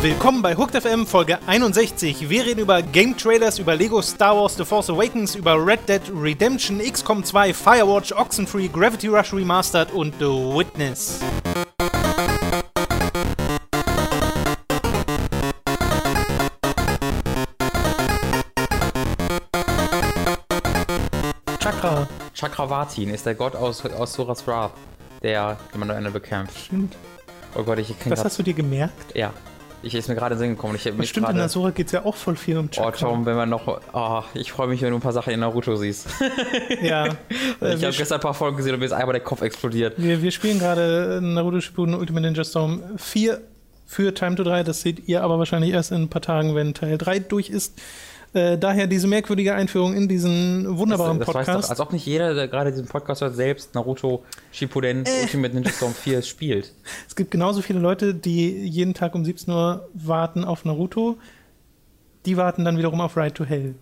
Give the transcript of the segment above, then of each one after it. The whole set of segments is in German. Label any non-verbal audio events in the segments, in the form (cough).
Willkommen bei Hooked FM Folge 61. Wir reden über Game Trailers, über Lego Star Wars The Force Awakens, über Red Dead Redemption, XCOM 2, Firewatch, Oxenfree, Gravity Rush Remastered und The Witness. Chakra. Chakravartin ist der Gott aus, aus Suras Wrath, der, den man nur Ende bekämpft. Stimmt. Oh Gott, ich krieg Das grad, hast du dir gemerkt? Ja. Ich ist mir gerade in den Sinn gekommen. Ich mich stimmt, in gerade. Asura geht es ja auch voll viel um Oh, Chakra. Tom, wenn man noch. Oh, ich freue mich, wenn du ein paar Sachen in Naruto siehst. (laughs) ja. (laughs) Ich habe gestern ein paar Folgen gesehen und mir ist einmal der Kopf explodiert. wir, wir spielen gerade Naruto Shippuden Ultimate Ninja Storm 4 für Time to 3. Das seht ihr aber wahrscheinlich erst in ein paar Tagen, wenn Teil 3 durch ist. Äh, daher diese merkwürdige Einführung in diesen wunderbaren das, das Podcast. doch, als ob nicht jeder, der gerade diesen Podcast hört, selbst Naruto Shippuden Äh. Ultimate Ninja Storm 4 (laughs) spielt. Es gibt genauso viele Leute, die jeden Tag um 17 Uhr warten auf Naruto. Die warten dann wiederum auf Ride to Hell.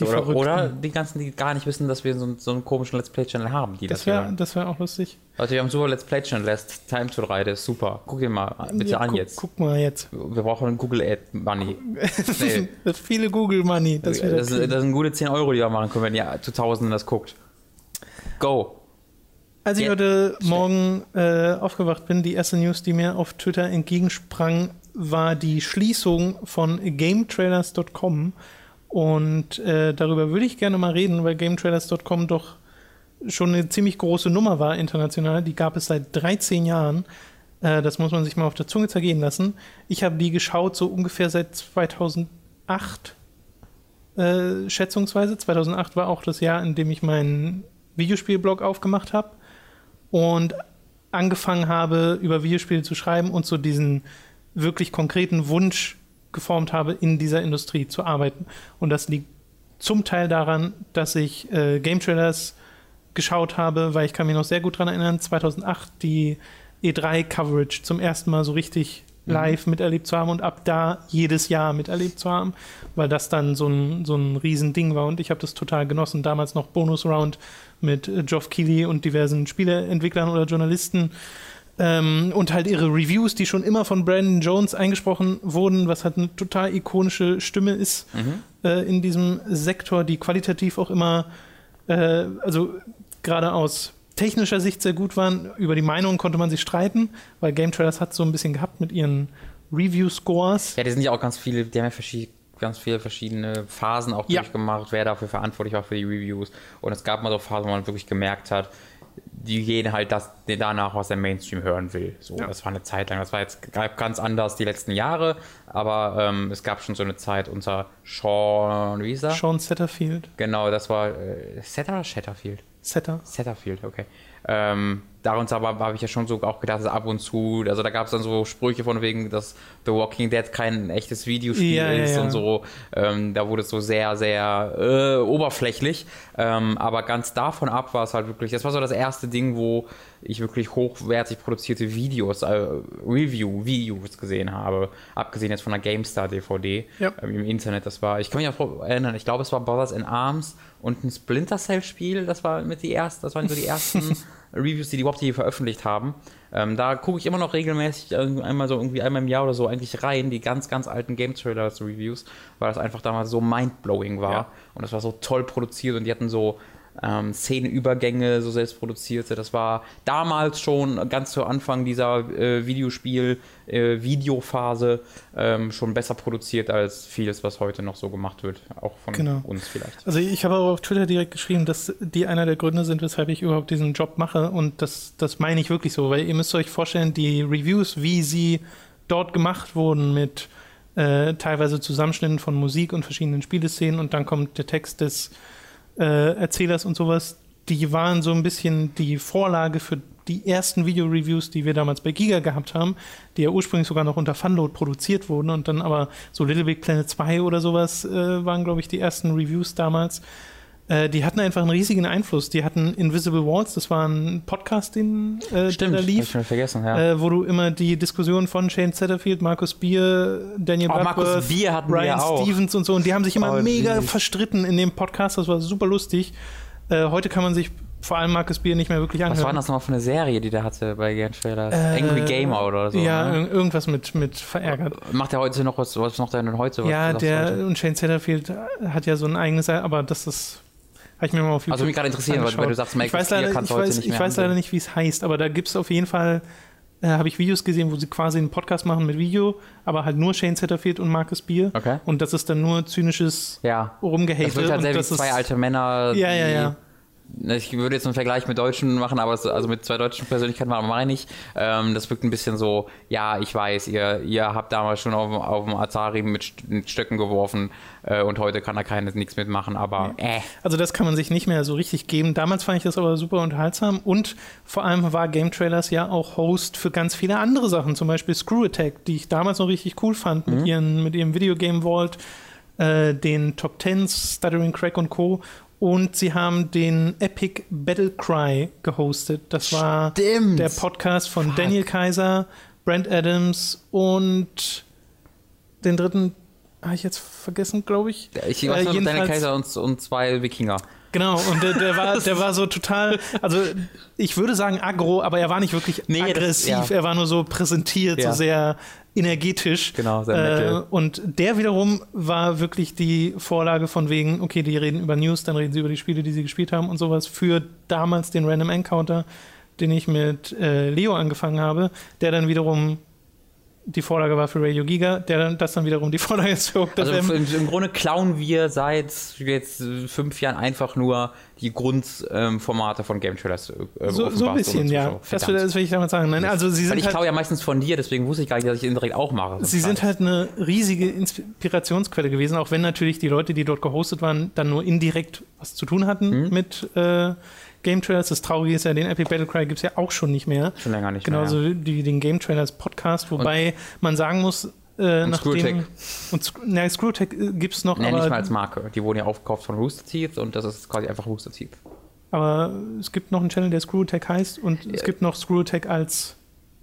Die oder, Verrückten. oder die ganzen, die gar nicht wissen, dass wir so, einen- so einen komischen Let's Play-Channel haben, die das, das wäre das wär auch lustig. Leute, wir haben super Let's Play-Channel, Last Time to 3, der ist super. Guck dir mal bitte Ja, an guck, jetzt. Guck mal jetzt. Wir brauchen einen Google Ad Money. Nee. (laughs) Das viele Google Money. Das, Das, das, da kriegen. sind gute 10 Euro, die wir machen können, wenn ihr zu Tausenden das guckt. Go. Als ich Ja. heute Morgen äh, aufgewacht bin, die erste News, die mir auf Twitter entgegensprang, war die Schließung von GameTrailers.com. Und äh, darüber würde ich gerne mal reden, weil GameTrailers.com doch schon eine ziemlich große Nummer war international. Die gab es seit 13 Jahren. Äh, das muss man sich mal auf der Zunge zergehen lassen. Ich habe die geschaut so ungefähr seit 2008, äh, schätzungsweise. 2008 war auch das Jahr, in dem ich meinen Videospielblog aufgemacht habe und angefangen habe, über Videospiele zu schreiben und so diesen wirklich konkreten Wunsch geformt habe, in dieser Industrie zu arbeiten. Und das liegt zum Teil daran, dass ich äh, Game Trailers geschaut habe, weil ich kann mich noch sehr gut daran erinnern, 2008 die E3-Coverage zum ersten Mal so richtig live miterlebt zu haben und ab da jedes Jahr miterlebt zu haben, weil das dann so ein, so ein Riesending war und ich habe das total genossen. Damals noch Bonus-Round mit äh, Geoff Keighley und diversen Spieleentwicklern oder Journalisten ähm, und halt ihre Reviews, die schon immer von Brandon Jones eingesprochen wurden, was halt eine total ikonische Stimme ist äh, in diesem Sektor, die qualitativ auch immer, äh, also gerade aus technischer Sicht sehr gut waren. Über die Meinung konnte man sich streiten, weil Game Trailers hat so ein bisschen gehabt mit ihren Review-Scores. Ja, die sind ja auch ganz viele, die haben ja verschied- ganz viele verschiedene Phasen auch Ja. durchgemacht, wer dafür verantwortlich war für die Reviews. Und es gab mal so Phasen, wo man wirklich gemerkt hat, die gehen halt das, danach, was der Mainstream hören will. So, Ja. das war eine Zeit lang. Das war jetzt ganz anders die letzten Jahre, aber ähm, es gab schon so eine Zeit unter Sean, wie hieß er? Sean Setterfield. Genau, das war äh, Setter oder Shatterfield? Setter. Setterfield, okay. Ähm, darunter aber habe ich ja schon so auch gedacht, dass ab und zu, also da gab es dann so Sprüche von wegen, dass The Walking Dead kein echtes Videospiel Ja, ja, ist ja. und so. Ähm, da wurde es so sehr, sehr äh, oberflächlich. Ähm, aber ganz davon ab war es halt wirklich, das war so das erste Ding, wo ich wirklich hochwertig produzierte Videos, äh, Review-Videos gesehen habe. Abgesehen jetzt von der GameStar DVD Ja. ähm, im Internet. Das war, ich kann mich auch erinnern, ich glaube, es war Brothers in Arms und ein Splinter Cell-Spiel. Das war mit die ersten, das waren so die ersten (laughs) Reviews, die die überhaupt hier veröffentlicht haben. Ähm, da gucke ich immer noch regelmäßig einmal so irgendwie einmal im Jahr oder so eigentlich rein, die ganz, ganz alten Game Trailers Reviews, weil das einfach damals so mindblowing war Ja. und das war so toll produziert und die hatten so ähm, Szenenübergänge, so selbst produzierte. Das war damals schon ganz zu Anfang dieser äh, Videospiel, äh, ähm, schon besser produziert als vieles, was heute noch so gemacht wird, auch von Genau. uns vielleicht. Also ich habe auch auf Twitter direkt geschrieben, dass die einer der Gründe sind, weshalb ich überhaupt diesen Job mache. Und das, das meine ich wirklich so, weil ihr müsst euch vorstellen, die Reviews, wie sie dort gemacht wurden mit äh, teilweise Zusammenschnitten von Musik und verschiedenen Spieleszenen und dann kommt der Text des äh, Erzählers und sowas, die waren so ein bisschen die Vorlage für die ersten Video-Reviews, die wir damals bei Giga gehabt haben, die ja ursprünglich sogar noch unter Funload produziert wurden und dann aber so Little Big Planet 2 oder sowas äh, waren, glaube ich, die ersten Reviews damals. Äh, die hatten einfach einen riesigen Einfluss. Die hatten Invisible Walls, das war ein Podcast, den, äh, der da lief ich schon vergessen, ja. äh, wo du immer die Diskussion von Shane Zetterfield, Markus Bier, Daniel Oh, Markus Bier hatten wir Ryan auch. Stevens und so und die haben sich immer Oh, mega süß. verstritten in dem Podcast, das war super lustig. Äh, heute kann man sich vor allem Marcus Bier nicht mehr wirklich Was war anhören. denn das nochmal für eine Serie, die der hatte bei Game Trailers? Äh, Angry Gamer oder so. ja, ne? ir- irgendwas mit, mit verärgert. Macht er heute noch was? Was macht er denn heute? Ja, der und Shane Satterfield hat ja so ein eigenes, aber das ist. Habe ich mir mal auf YouTube Also mich gerade interessieren, weil, weil du angeschaut. sagst, ich Make weiß leider, kannst ich du heute weiß, nicht ich weiß leider nicht, wie es heißt, aber da gibt es auf jeden Fall, äh, habe ich Videos gesehen, wo sie quasi einen Podcast machen mit Video, aber halt nur Shane Satterfield und Marcus Bier. Okay. Und das ist dann nur zynisches Ja. Rumgehate. Das wird halt und sehr wie das ist, zwei alte Männer. Ja, ja, ja. Ich würde jetzt einen Vergleich mit Deutschen machen, aber es, also mit zwei deutschen Persönlichkeiten meine ich. Ähm, das wirkt ein bisschen so, ja, ich weiß, ihr, ihr habt damals schon auf, dem- auf dem Atari mit, mit Stöcken geworfen äh, und heute kann da keiner nichts mitmachen, aber äh. Also das kann man sich nicht mehr so richtig geben. Damals fand ich das aber super unterhaltsam und vor allem war Game Trailers ja auch Host für ganz viele andere Sachen, zum Beispiel Screw Attack, die ich damals noch richtig cool fand Mhm. mit, ihren, mit ihrem Videogame Vault, äh, den Top Tens, Stuttering Crack und Co. Und sie haben den Epic Battle Cry gehostet. Das war Stimmt. der Podcast von Fuck. Daniel Kaiser, Brent Adams und den dritten habe ich jetzt vergessen, glaube ich. Ich Äh, weiß nur, Daniel Kaiser und, und zwei Wikinger. Genau, und der, der, war, der war so total, also ich würde sagen aggro, aber er war nicht wirklich Nee, das- aggressiv, ja. er war nur so präsentiert, Ja. so sehr energetisch. Genau, sehr äh. Und der wiederum war wirklich die Vorlage von wegen, okay, die reden über News, dann reden sie über die Spiele, die sie gespielt haben und sowas für damals den Random Encounter, den ich mit äh, Leo angefangen habe, der dann wiederum die Vorlage war für Radio Giga, der dann, das dann wiederum die (laughs) Vorlage ist für Hooked Also im, im Grunde klauen wir seit jetzt fünf Jahren einfach nur die Grundformate von Game Trailers. Äh, So, so ein bisschen, ja. Das, will, das will ich damit sagen. Nein, also sie Weil sind ich halt, klaue ja meistens von dir, deswegen wusste ich gar nicht, dass ich ihn direkt auch mache. Sie sind halt eine riesige Inspirationsquelle gewesen, auch wenn natürlich die Leute, die dort gehostet waren, dann nur indirekt was zu tun hatten Mhm. mit äh, Game Trailers. Das Traurige ist ja, den Epic Battle Cry gibt es ja auch schon nicht mehr. schon länger nicht Genauso mehr. wie den Game Trailers Podcast, wobei man sagen muss, äh, Und nachdem. Screwtech. Und na, Screwtech gibt es noch, Ja. Nee, nicht mal als Marke. Die wurden ja aufgekauft von Rooster Teeth und das ist quasi einfach Rooster Teeth. aber es gibt noch einen Channel, der Screwtech heißt und es gibt noch Screwtech als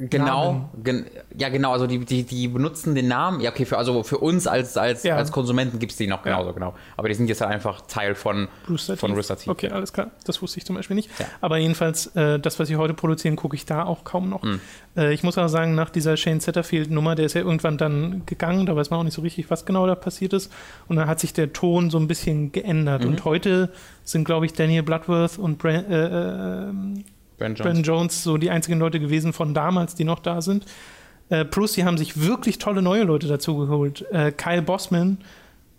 Genau, gen, ja genau, also die, die, die benutzen den Namen, ja okay, für, also für uns als, als, Ja. als Konsumenten gibt es die noch Ja. genauso, genau. Aber die sind jetzt halt einfach Teil von, Rooster von. Rooster Teeth. Okay, alles klar. Das wusste ich zum Beispiel nicht. Ja. Aber jedenfalls, äh, das, was sie heute produzieren, gucke ich da auch kaum noch. Hm. Äh, ich muss auch sagen, nach dieser Shane Setterfield-Nummer, der ist ja irgendwann dann gegangen, da weiß man auch nicht so richtig, was genau da passiert ist. Und dann hat sich der Ton so ein bisschen geändert. Mhm. Und heute sind, glaube ich, Daniel Bloodworth und Bra äh, Brand Jones. Brandon Jones so die einzigen Leute gewesen von damals, die noch da sind. Äh, plus, die haben sich wirklich tolle neue Leute dazu geholt. Äh, Kyle Bossman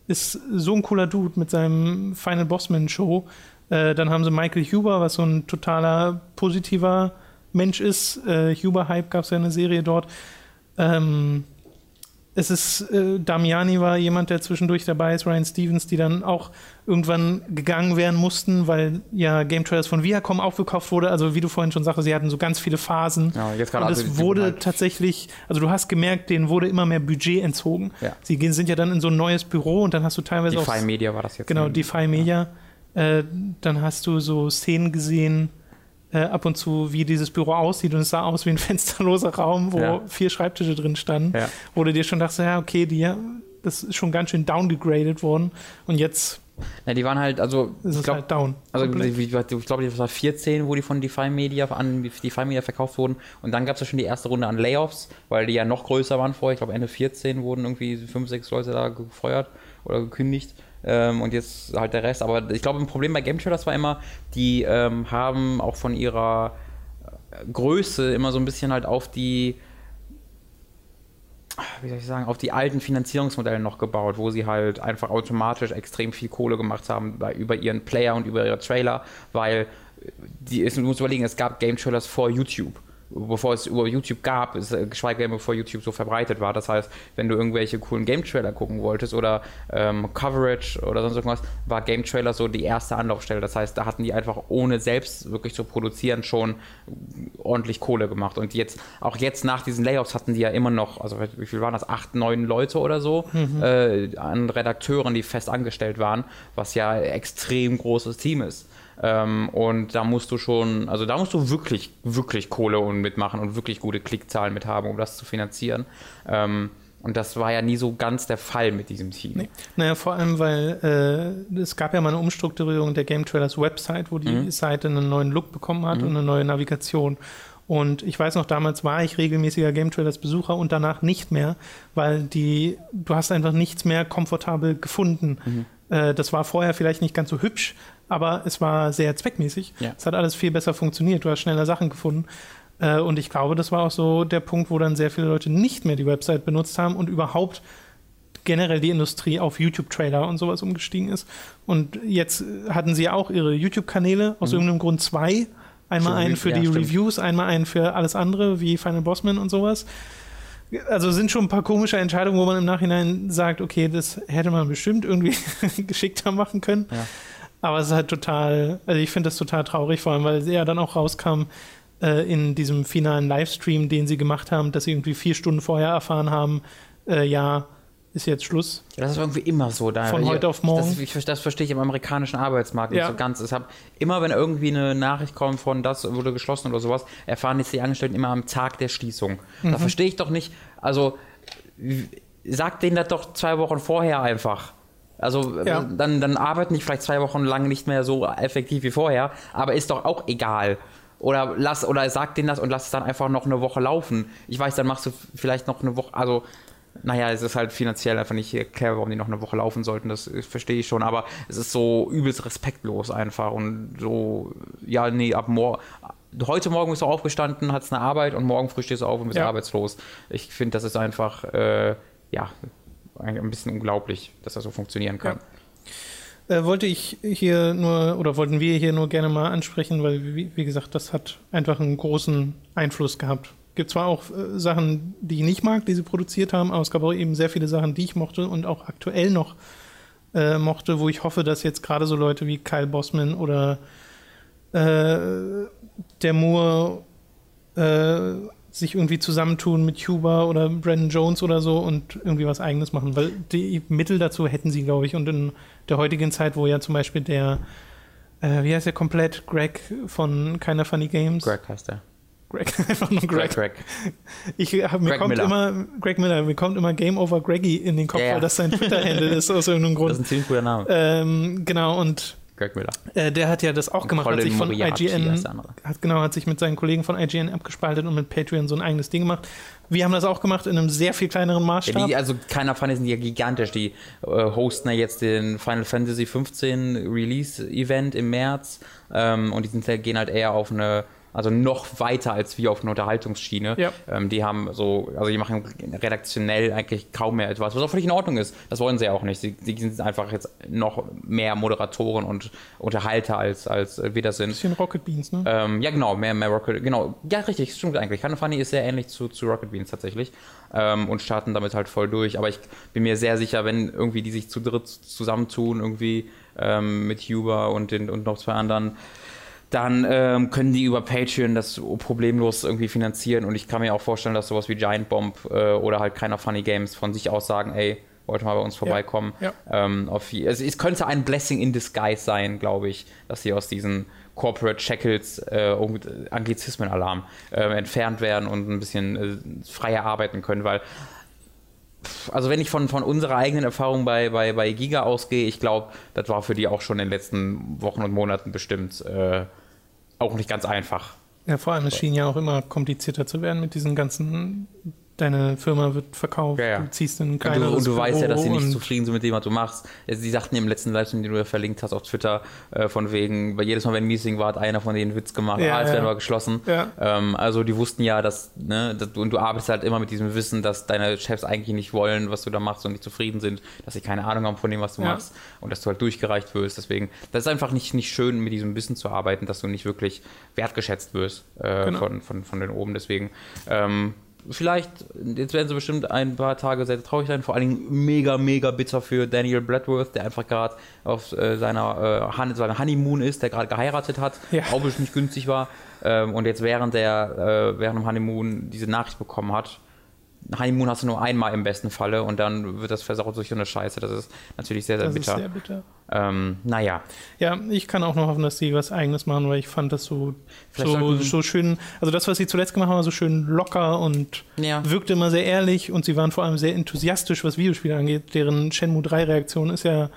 ist so ein cooler Dude mit seinem Final Bossman Show. Äh, dann haben sie Michael Huber, was so ein totaler positiver Mensch ist. Äh, Huber Hype gab es ja eine Serie dort. Ähm, es ist, äh, Damiani war jemand, der zwischendurch dabei ist, Ryan Stevens, die dann auch irgendwann gegangen werden mussten, weil ja Game Trailers von Viacom aufgekauft wurde. Also wie du vorhin schon sagtest, sie hatten so ganz viele Phasen. Ja, jetzt und also es die- wurde halt- tatsächlich, also du hast gemerkt, denen wurde immer mehr Budget entzogen. Ja. Sie gehen, sind ja dann in so ein neues Büro und dann hast du teilweise auch DeFi Media war das jetzt. Genau, DeFi Media. Äh, dann hast du so Szenen gesehen, äh, ab und zu, wie dieses Büro aussieht. Und es sah aus wie ein (laughs) fensterloser Raum, wo Ja. vier Schreibtische drin standen. Ja. Wo du dir schon dachtest, ja, okay, die, das ist schon ganz schön downgegradet worden. Und jetzt Ja, die waren halt, also, ist ich glaub, halt down. also wie- ich glaube, das war 14, wo die von DeFi Media an DeFi Media verkauft wurden. Und dann gab es ja schon die erste Runde an Layoffs, weil die ja noch größer waren vorher. Ich glaube, Ende 14 wurden irgendwie fünf, sechs Leute da gefeuert oder gekündigt. Ähm, und jetzt halt der Rest. Aber ich glaube, ein Problem bei Game Trailers war immer, die ähm, haben auch von ihrer äh, Größe immer so ein bisschen halt auf die wie soll ich sagen, auf die alten Finanzierungsmodelle noch gebaut, wo sie halt einfach automatisch extrem viel Kohle gemacht haben bei, über ihren Player und über ihre Trailer, weil die, es, du musst überlegen, es gab Game Trailers vor YouTube. Bevor es über YouTube gab, ist, äh, geschweige denn bevor YouTube so verbreitet war. Das heißt, wenn du irgendwelche coolen Game Trailer gucken wolltest oder ähm, Coverage oder sonst irgendwas, war Game Trailer so die erste Anlaufstelle. Das heißt, da hatten die einfach ohne selbst wirklich zu produzieren schon ordentlich Kohle gemacht. Und jetzt, auch jetzt nach diesen Layoffs hatten die ja immer noch, also wie viel waren das? Acht, neun Leute oder so äh, an Redakteuren, die fest angestellt waren, was ja ein extrem großes Team ist. Ähm, und da musst du schon, also da musst du wirklich, wirklich Kohle und mitmachen und wirklich gute Klickzahlen mit haben, um das zu finanzieren. Ähm, Und das war ja nie so ganz der Fall mit diesem Team. Nee. Naja, vor allem, weil äh, es gab ja mal eine Umstrukturierung der Game Trailers Website, wo die mhm. Seite einen neuen Look bekommen hat mhm. und eine neue Navigation. Und ich weiß noch, damals war ich regelmäßiger Game Trailers Besucher und danach nicht mehr, weil die, du hast einfach nichts mehr komfortabel gefunden. Mhm. Äh, das war vorher vielleicht nicht ganz so hübsch, aber es war sehr zweckmäßig. Ja. Es hat alles viel besser funktioniert. Du hast schneller Sachen gefunden. Äh, und ich glaube, das war auch so der Punkt, wo dann sehr viele Leute nicht mehr die Website benutzt haben und überhaupt generell die Industrie auf YouTube-Trailer und sowas umgestiegen ist. Und jetzt hatten sie auch ihre YouTube-Kanäle, aus mhm. irgendeinem Grund zwei. Einmal einen für ja, die stimmt. Reviews, einmal einen für alles andere, wie Final Bossman und sowas. Also sind schon ein paar komische Entscheidungen, wo man im Nachhinein sagt, okay, das hätte man bestimmt irgendwie (laughs) geschickter machen können. Ja. Aber es ist halt total, also ich finde das total traurig, vor allem, weil sie ja dann auch rauskam, äh, in diesem finalen Livestream, den sie gemacht haben, dass sie irgendwie vier Stunden vorher erfahren haben, äh, ja, ist jetzt Schluss. Ja, das ist irgendwie immer so. Da, Von heute auf morgen. Das, ich, das verstehe ich im amerikanischen Arbeitsmarkt ja. nicht so ganz. Ich habe immer, wenn irgendwie eine Nachricht kommt von das wurde geschlossen oder sowas, erfahren jetzt die Angestellten immer am Tag der Schließung. Mhm. Da verstehe ich doch nicht. Also sagt denen das doch zwei Wochen vorher einfach. Also ja. dann, dann arbeiten die vielleicht zwei Wochen lang nicht mehr so effektiv wie vorher, aber ist doch auch egal. Oder lass, oder sag denen das und lass es dann einfach noch eine Woche laufen. Ich weiß, dann machst du vielleicht noch eine Woche, also naja, es ist halt finanziell einfach nicht klar, warum die noch eine Woche laufen sollten, das verstehe ich schon, aber es ist so übelst respektlos einfach und so, ja, nee, ab morgen, heute Morgen bist du aufgestanden, hast eine Arbeit und morgen früh stehst du auf und bist ja. arbeitslos. Ich finde, das ist einfach, äh, ja, ein bisschen unglaublich, dass das so funktionieren kann. Ja äh, wollte ich hier nur oder wollten wir hier nur gerne mal ansprechen, weil, wie, wie gesagt, das hat einfach einen großen Einfluss gehabt. Gibt zwar auch äh, Sachen, die ich nicht mag, die sie produziert haben, aber es gab auch eben sehr viele Sachen, die ich mochte und auch aktuell noch äh, mochte, wo ich hoffe, dass jetzt gerade so Leute wie Kyle Bossman oder äh, der Moore äh, sich irgendwie zusammentun mit Cuba oder Brandon Jones oder so und irgendwie was Eigenes machen, weil die Mittel dazu hätten sie, glaube ich. Und in der heutigen Zeit, wo ja zum Beispiel der, äh, wie heißt der komplett, Greg von Keiner Funny Games. Greg heißt der. Greg, (laughs) einfach nur Greg. Greg, Greg. Ich, mir Greg kommt Miller. immer, Greg Miller, mir kommt immer Game Over Greggy in den Kopf, ja. weil das sein Twitter-Handle ist aus irgendeinem Grund. Das ist ein ziemlich cooler Name. Ähm, genau, und Greg Miller. Äh, der hat ja das auch gemacht, hat sich von IGN, hat genau, hat sich mit seinen Kollegen von IGN abgespaltet und mit Patreon so ein eigenes Ding gemacht. Wir haben das auch gemacht in einem sehr viel kleineren Maßstab. Ja, die, also keiner fand, sind ja gigantisch. Die äh, hosten ja jetzt den Final Fantasy 15 Release Event im März ähm, und die sind, gehen halt eher auf eine also noch weiter als wir auf einer Unterhaltungsschiene. Ja. Ähm, die haben so, also die machen redaktionell eigentlich kaum mehr etwas, was auch völlig in Ordnung ist. Das wollen sie ja auch nicht. Sie, sie sind einfach jetzt noch mehr Moderatoren und Unterhalter als, als wir das sind. Ein bisschen Rocket Beans, ne? Ähm, ja, genau, mehr, mehr Rocket, genau. Ja, richtig, stimmt eigentlich. Kind Funny ist sehr ähnlich zu, zu Rocket Beans tatsächlich. Ähm, und starten damit halt voll durch. Aber ich bin mir sehr sicher, wenn irgendwie die sich zu dritt zusammentun, irgendwie ähm, mit Huber und, den, und noch zwei anderen, dann ähm, können die über Patreon das problemlos irgendwie finanzieren und ich kann mir auch vorstellen, dass sowas wie Giant Bomb äh, oder halt keiner Funny Games von sich aus sagen, ey, wollte mal bei uns vorbeikommen. Ja, ja. Ähm, auf, es, es, könnte ein Blessing in Disguise sein, glaube ich, dass sie aus diesen Corporate Shackles, äh, Anglizismen-Alarm, äh, entfernt werden und ein bisschen äh, freier arbeiten können, weil also wenn ich von, von unserer eigenen Erfahrung bei, bei, bei Giga ausgehe, ich glaube, das war für die auch schon in den letzten Wochen und Monaten bestimmt äh, auch nicht ganz einfach. Ja, vor allem, es schien ja auch immer komplizierter zu werden mit diesen ganzen deine Firma wird verkauft, ja, ja. du ziehst in kein Und du, und du weißt ja, dass sie nicht zufrieden sind mit dem, was du machst. Sie sagten im letzten Livestream, den du ja verlinkt hast auf Twitter, äh, von wegen, weil jedes Mal, wenn ein Meeting war, hat einer von denen einen Witz gemacht, ja, ah, jetzt werden wir geschlossen. Ähm, also die wussten ja, dass, ne, dass du, und du arbeitest halt immer mit diesem Wissen, dass deine Chefs eigentlich nicht wollen, was du da machst und nicht zufrieden sind, dass sie keine Ahnung haben von dem, was du machst und dass du halt durchgereicht wirst. Deswegen, das ist einfach nicht, nicht schön, mit diesem Wissen zu arbeiten, dass du nicht wirklich wertgeschätzt wirst äh, genau. von, von, von den oben. Deswegen, ähm, vielleicht, jetzt werden sie bestimmt ein paar Tage sehr traurig sein, vor allen Dingen mega, mega bitter für Daniel Bradworth, der einfach gerade auf äh, seiner, äh, seiner Honeymoon ist, der gerade geheiratet hat, ja. auch nicht günstig war ähm, und jetzt während der, äh, während dem Honeymoon diese Nachricht bekommen hat. Honeymoon hast du nur einmal im besten Falle und dann wird das versaut durch so eine Scheiße. Das ist natürlich sehr, sehr Das bitter. ist sehr bitter. ähm, naja, Ja, ich kann auch noch hoffen, dass sie was Eigenes machen, weil ich fand das so, Vielleicht so, so schön. Also das, was sie zuletzt gemacht haben, war so schön locker und Ja. wirkte immer sehr ehrlich und sie waren vor allem sehr enthusiastisch, was Videospiele angeht. Deren Shenmue 3-Reaktion ist ja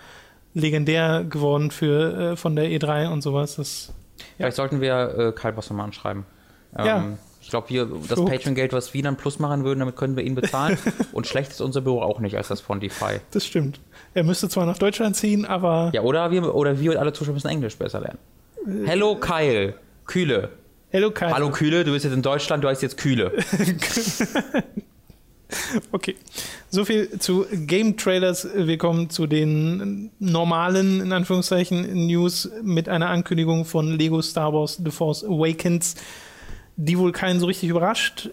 legendär geworden für, äh, von der E3 und sowas. Das, vielleicht sollten wir äh, Karl Boss nochmal anschreiben. Ähm, Ja. Ich glaube, wir das. Patreon-Geld, was wir dann plus machen würden, damit können wir ihn bezahlen. (laughs) und schlecht ist unser Büro auch nicht als das DeFi. das stimmt. Er müsste zwar nach Deutschland ziehen, aber Ja, oder wir, oder wir und alle Zuschauer müssen Englisch besser lernen. Hello Kyle. Kühle. Hello Kai. Hallo Kühle, du bist jetzt in Deutschland, du heißt jetzt Kühle. (laughs) Okay, so viel zu Game Trailers. Wir kommen zu den normalen, in Anführungszeichen, News mit einer Ankündigung von Lego Star Wars The Force Awakens, die wohl keinen so richtig überrascht.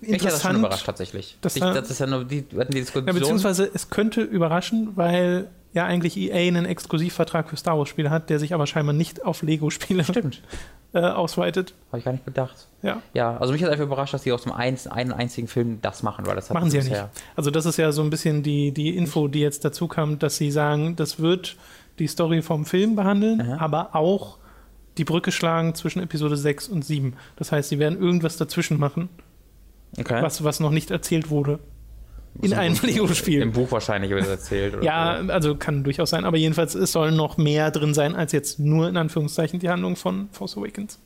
Mich hat das schon überrascht tatsächlich. Das ich, das ist ja nur die, hatten die Ja, Diskussion. beziehungsweise es könnte überraschen, weil ja eigentlich EA einen Exklusivvertrag für Star Wars Spiele hat, der sich aber scheinbar nicht auf Lego-Spiele (laughs) äh, ausweitet. Habe ich gar nicht bedacht. Ja, Ja, also mich hat einfach überrascht, dass die aus dem ein, einen einzigen Film das machen, weil das hat machen sie ja nicht. Also das ist ja so ein bisschen die, die Info, die jetzt dazu kam, dass sie sagen, das wird die Story vom Film behandeln, Aha. aber auch die Brücke schlagen zwischen Episode 6 und 7. Das heißt, sie werden irgendwas dazwischen machen, Okay. was, was noch nicht erzählt wurde. In einem Lego-Spiel. Im Buch wahrscheinlich wird das erzählt. Oder (laughs) Ja, so. also kann durchaus sein, aber jedenfalls, es soll noch mehr drin sein, als jetzt nur in Anführungszeichen die Handlung von Force Awakens.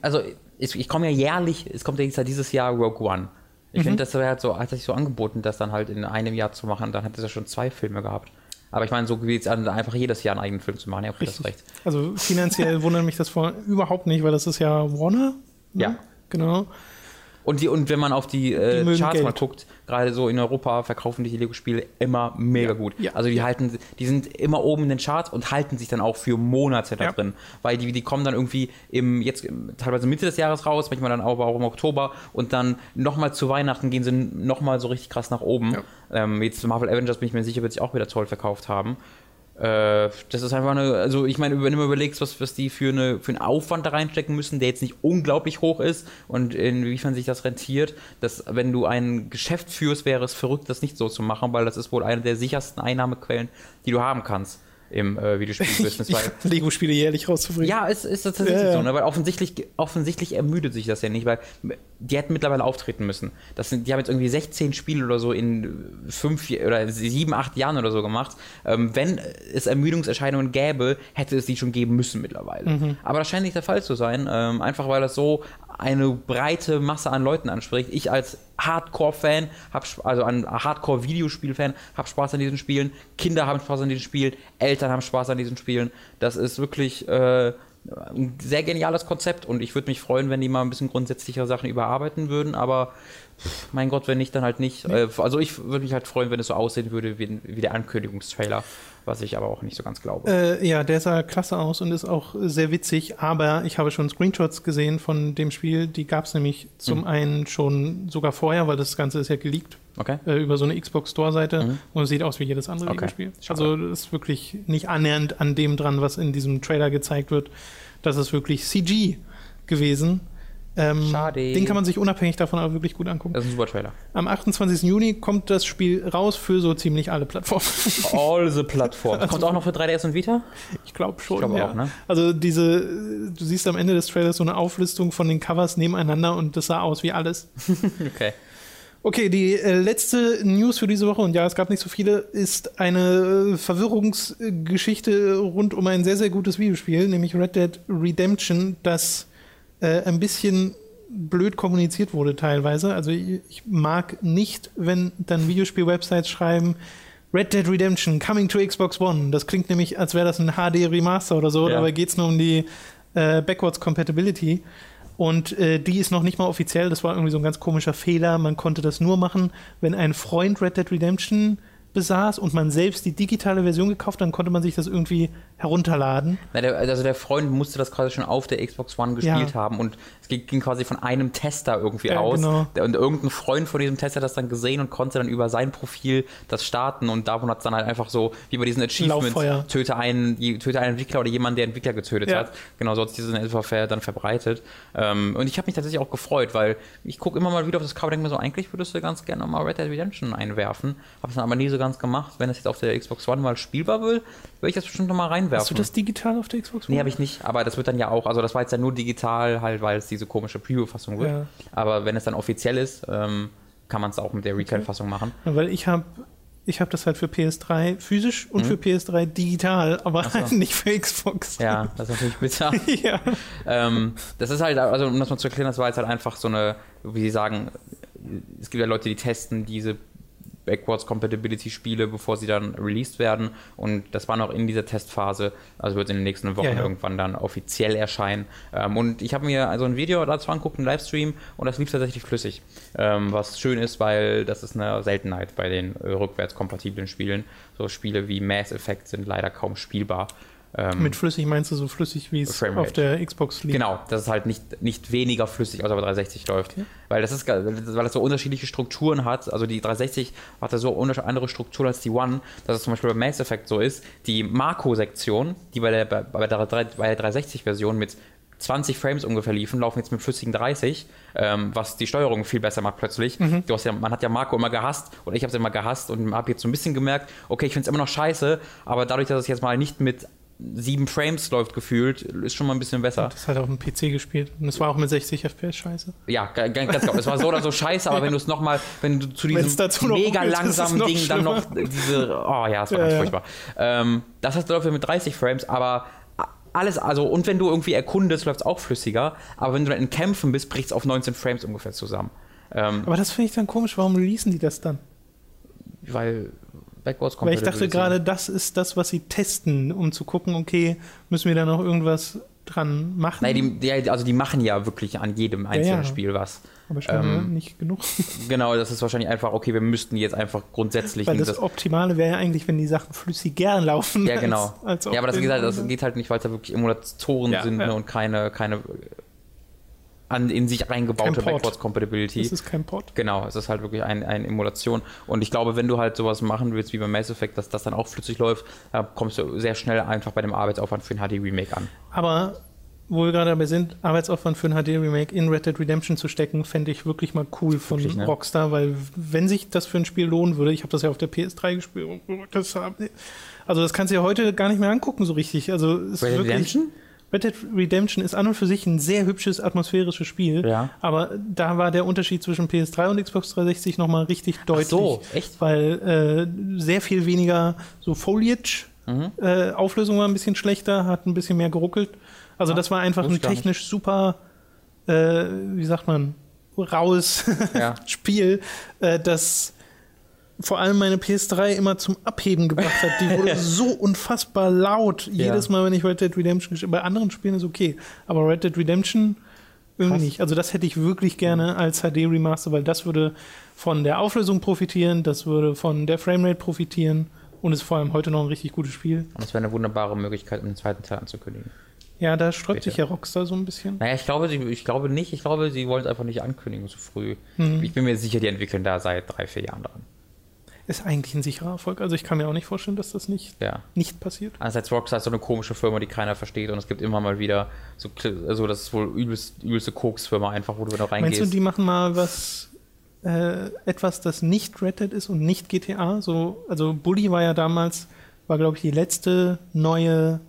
Also ich, ich komme ja jährlich, es kommt ja dieses Jahr- dieses Jahr Rogue One. Ich Mhm. finde, das wäre halt so, hat sich so angeboten, das dann halt in einem Jahr zu machen, dann hat es ja schon zwei Filme gehabt. Aber ich meine, so wie jetzt an, einfach jedes Jahr einen eigenen Film zu machen, ja, okay, das recht. Also finanziell wundert mich das vor überhaupt nicht, weil das ist ja Warner. ne? Ja. Genau. Und, die, und wenn man auf die, Die äh, mögen Charts Geld. mal guckt, gerade so in Europa verkaufen die Lego-Spiele immer mega gut. ja, also die halten, die sind immer oben in den Charts und halten sich dann auch für Monate da Ja. drin. Weil die, die kommen dann irgendwie im, jetzt teilweise Mitte des Jahres raus, manchmal dann aber auch im Oktober und dann nochmal zu Weihnachten gehen sie nochmal so richtig krass nach oben. Ähm, jetzt Marvel Avengers bin ich mir sicher, wird sich auch wieder toll verkauft haben. Äh, das ist einfach eine, also ich meine, wenn du mal überlegst, was, was die für, eine, für einen Aufwand da reinstecken müssen, der jetzt nicht unglaublich hoch ist und inwiefern sich das rentiert, dass wenn du ein Geschäft führst, wäre es verrückt, das nicht so zu machen, weil das ist wohl eine der sichersten Einnahmequellen, die du haben kannst im äh, Videospiel-Business. (laughs) Lego-Spiele jährlich rauszubringen. ja, es ist tatsächlich Ja, ja. so, ne? weil offensichtlich, offensichtlich ermüdet sich das ja nicht, weil die hätten mittlerweile auftreten müssen. Das sind, die haben jetzt irgendwie 16 Spiele oder so in fünf oder sieben, acht Jahren oder so gemacht. Ähm, wenn es Ermüdungserscheinungen gäbe, hätte es die schon geben müssen mittlerweile. Mhm. Aber das scheint nicht der Fall zu sein, ähm, einfach weil das so eine breite Masse an Leuten anspricht. Ich als Hardcore-Fan, also ein Hardcore-Videospiel-Fan, habe Spaß an diesen Spielen. Kinder haben Spaß an diesen Spielen. Eltern haben Spaß an diesen Spielen. Das ist wirklich äh, ein sehr geniales Konzept und ich würde mich freuen, wenn die mal ein bisschen grundsätzlichere Sachen überarbeiten würden, aber mein Gott, wenn nicht, dann halt nicht. Äh, also ich würde mich halt freuen, wenn es so aussehen würde wie, wie der Ankündigungstrailer, was ich aber auch nicht so ganz glaube. Äh, ja, der sah klasse aus und ist auch sehr witzig, aber ich habe schon Screenshots gesehen von dem Spiel. Die gab es nämlich zum Mhm. einen schon sogar vorher, weil das Ganze ist ja geleakt Okay? äh, über so eine Xbox Store-Seite Mhm. und sieht aus wie jedes andere Okay, Videospiel. Also das ist wirklich nicht annähernd an dem dran, was in diesem Trailer gezeigt wird. Das ist wirklich CG gewesen. Ähm, Schade. Den kann man sich unabhängig davon aber wirklich gut angucken. Das ist ein super Trailer. Am 28. Juni kommt das Spiel raus für so ziemlich alle Plattformen. All (laughs) the Plattforms. Kommt auch noch für 3DS und Vita? Ich glaube schon. Ich glaube ja. auch, ne? Also diese, du siehst am Ende des Trailers so eine Auflistung von den Covers nebeneinander und das sah aus wie alles. (laughs) Okay. Okay, die äh, letzte News für diese Woche, und ja, es gab nicht so viele, ist eine äh, Verwirrungsgeschichte rund um ein sehr, sehr gutes Videospiel, nämlich Red Dead Redemption, das äh, ein bisschen blöd kommuniziert wurde teilweise. Also ich, ich mag nicht, wenn dann Videospiel-Websites schreiben, Red Dead Redemption coming to Xbox One. Das klingt nämlich, als wäre das ein HD-Remaster oder so, Ja. dabei geht es nur um die äh, Backwards Compatibility. Und äh, die ist noch nicht mal offiziell. Das war irgendwie so ein ganz komischer Fehler. Man konnte das nur machen, wenn ein Freund Red Dead Redemption besaß und man selbst die digitale Version gekauft, dann konnte man sich das irgendwie herunterladen. Na, der, also der Freund musste das quasi schon auf der Xbox One gespielt Ja. haben und es ging, ging quasi von einem Tester irgendwie Ja, aus. genau. Und irgendein Freund von diesem Tester hat das dann gesehen und konnte dann über sein Profil das starten und davon hat es dann halt einfach so, wie bei diesen Achievements, Lauffeuer. töte einen, töte einen Entwickler oder jemanden, der Entwickler getötet Ja. hat. Genau, so hat sich etwa ver, dann verbreitet. Ähm, und ich habe mich tatsächlich auch gefreut, weil ich gucke immer mal wieder auf das Cover und denke mir so, eigentlich würdest du ganz gerne mal Red Dead Redemption einwerfen. Habe es dann aber nie so ganz gemacht. Wenn das jetzt auf der Xbox One mal spielbar will, würde ich das bestimmt noch mal reinwerfen. Hast du das digital auf der Xbox One? Nee, habe ich nicht, aber das wird dann ja auch, also das war jetzt ja nur digital, halt, weil es diese komische Preview-Fassung wird. Ja. Aber wenn es dann offiziell ist, ähm, kann man es auch mit der Retail-Fassung machen. Ja, Weil ich habe ich hab das halt für PS3 physisch und für PS3 digital, aber halt nicht für Xbox. Mhm. Ja, das ist natürlich bitter. (laughs) ja. ähm, das ist halt, also um das mal zu erklären, das war jetzt halt einfach so eine, wie sie sagen, es gibt ja Leute, die testen diese Backwards Compatibility Spiele, bevor sie dann released werden. Und das war noch in dieser Testphase. Also wird in den nächsten Wochen Ja, ja. irgendwann dann offiziell erscheinen. Ähm, und ich habe mir also ein Video dazu angeguckt, einen Livestream, und das lief tatsächlich flüssig. Ähm, was schön ist, weil das ist eine Seltenheit bei den äh, rückwärtskompatiblen Spielen. So Spiele wie Mass Effect sind leider kaum spielbar. Ähm, Mit flüssig meinst du so flüssig, wie es auf der Xbox liegt? Genau, dass es halt nicht, nicht weniger flüssig als bei 360 läuft. Weil das ist weil das so unterschiedliche Strukturen hat. Also die 360 hatte so andere Strukturen als die One, dass es zum Beispiel bei Mass Effect so ist, die Marco-Sektion, die bei der, bei, der, bei der 360-Version mit 20 Frames ungefähr liefen, laufen jetzt mit flüssigen 30, ähm, was die Steuerung viel besser macht plötzlich. Du hast ja, man hat ja Marco immer gehasst und ich habe es immer gehasst und habe jetzt so ein bisschen gemerkt, okay, ich finde es immer noch scheiße, aber dadurch, dass es jetzt mal nicht mit 7 Frames läuft gefühlt, ist schon mal ein bisschen besser. Das hat auf dem PC gespielt. Und es war auch mit 60 FPS scheiße. Ja, ga- ga- ganz genau. Es war so oder so scheiße, aber (laughs) wenn du es nochmal, wenn du zu diesem mega es (laughs) langsamen Ding dann noch diese, oh ja, es war Ja, ganz ja. furchtbar. Ähm, das heißt, läuft mit 30 Frames, aber alles, also, und wenn du irgendwie erkundest, läuft es auch flüssiger, aber wenn du dann in Kämpfen bist, bricht es auf 19 Frames ungefähr zusammen. Ähm, Aber das finde ich dann komisch. Warum releasen die das dann? weil Backwards Weil ich dachte gerade, das ist das, was sie testen, um zu gucken, okay, müssen wir da noch irgendwas dran machen? Nein, die, die, also die machen ja wirklich an jedem einzelnen ja. Spiel was. Aber scheinbar ähm, nicht genug. (laughs) Genau, das ist wahrscheinlich einfach, okay, wir müssten jetzt einfach grundsätzlich Weil dieses- das Optimale wäre ja eigentlich, wenn die Sachen flüssig gern laufen. Ja, genau. Als, als ja, aber das geht, halt, das geht halt nicht, weil es da wirklich Emulatoren Ja, sind ja. Ne, und keine, keine an, in sich Port. Backwards Compatibility. Das ist kein Port. Genau, es ist halt wirklich ein, eine Emulation. Und ich glaube, wenn du halt sowas machen willst wie bei Mass Effect, dass das dann auch flüssig läuft, da kommst du sehr schnell einfach bei dem Arbeitsaufwand für ein HD-Remake an. Aber wo wir gerade dabei sind, Arbeitsaufwand für ein HD-Remake in Red Dead Redemption zu stecken, fände ich wirklich mal cool von Wirklich, ne? Rockstar, weil wenn sich das für ein Spiel lohnen würde, ich habe das ja auf der PS3 gespielt, das, also das kannst du ja heute gar nicht mehr angucken so richtig. Also ist Red wirklich, Redemption? Red Dead Redemption ist an und für sich ein sehr hübsches, atmosphärisches Spiel, Ja. aber da war der Unterschied zwischen PS3 und Xbox 360 nochmal richtig deutlich. so, echt? Weil äh, sehr viel weniger so Foliage, Mhm. äh, Auflösung war ein bisschen schlechter, hat ein bisschen mehr geruckelt. Also Ah, das war einfach ein technisch super, äh, wie sagt man, raues Ja. (laughs) Spiel, äh, das vor allem meine PS3 immer zum Abheben gebracht hat. Die wurde (laughs) so unfassbar laut. Jedes Mal, wenn ich Red Dead Redemption gespielt Bei anderen Spielen ist okay, aber Red Dead Redemption irgendwie Krass. nicht. Also das hätte ich wirklich gerne als HD-Remaster, weil das würde von der Auflösung profitieren, das würde von der Framerate profitieren und ist vor allem heute noch ein richtig gutes Spiel. Und das wäre eine wunderbare Möglichkeit, um den zweiten Teil anzukündigen. Ja, da sträubt sich ja Rockstar so ein bisschen. Naja, ich glaube, sie, ich glaube nicht. Ich glaube, sie wollen es einfach nicht ankündigen so früh. Mhm. Ich bin mir sicher, die entwickeln da seit drei, vier Jahren dran. Ist eigentlich ein sicherer Erfolg. Also ich kann mir auch nicht vorstellen, dass das nicht, Ja. nicht passiert. Einerseits Rockstar ist so eine komische Firma, die keiner versteht und es gibt immer mal wieder so, also das ist wohl übelst, übelste Koks-Firma einfach, wo du da reingehst. Meinst du, die machen mal was, äh, etwas, das nicht Red Dead ist und nicht GTA? So, also Bully war ja damals, war glaube ich die letzte neue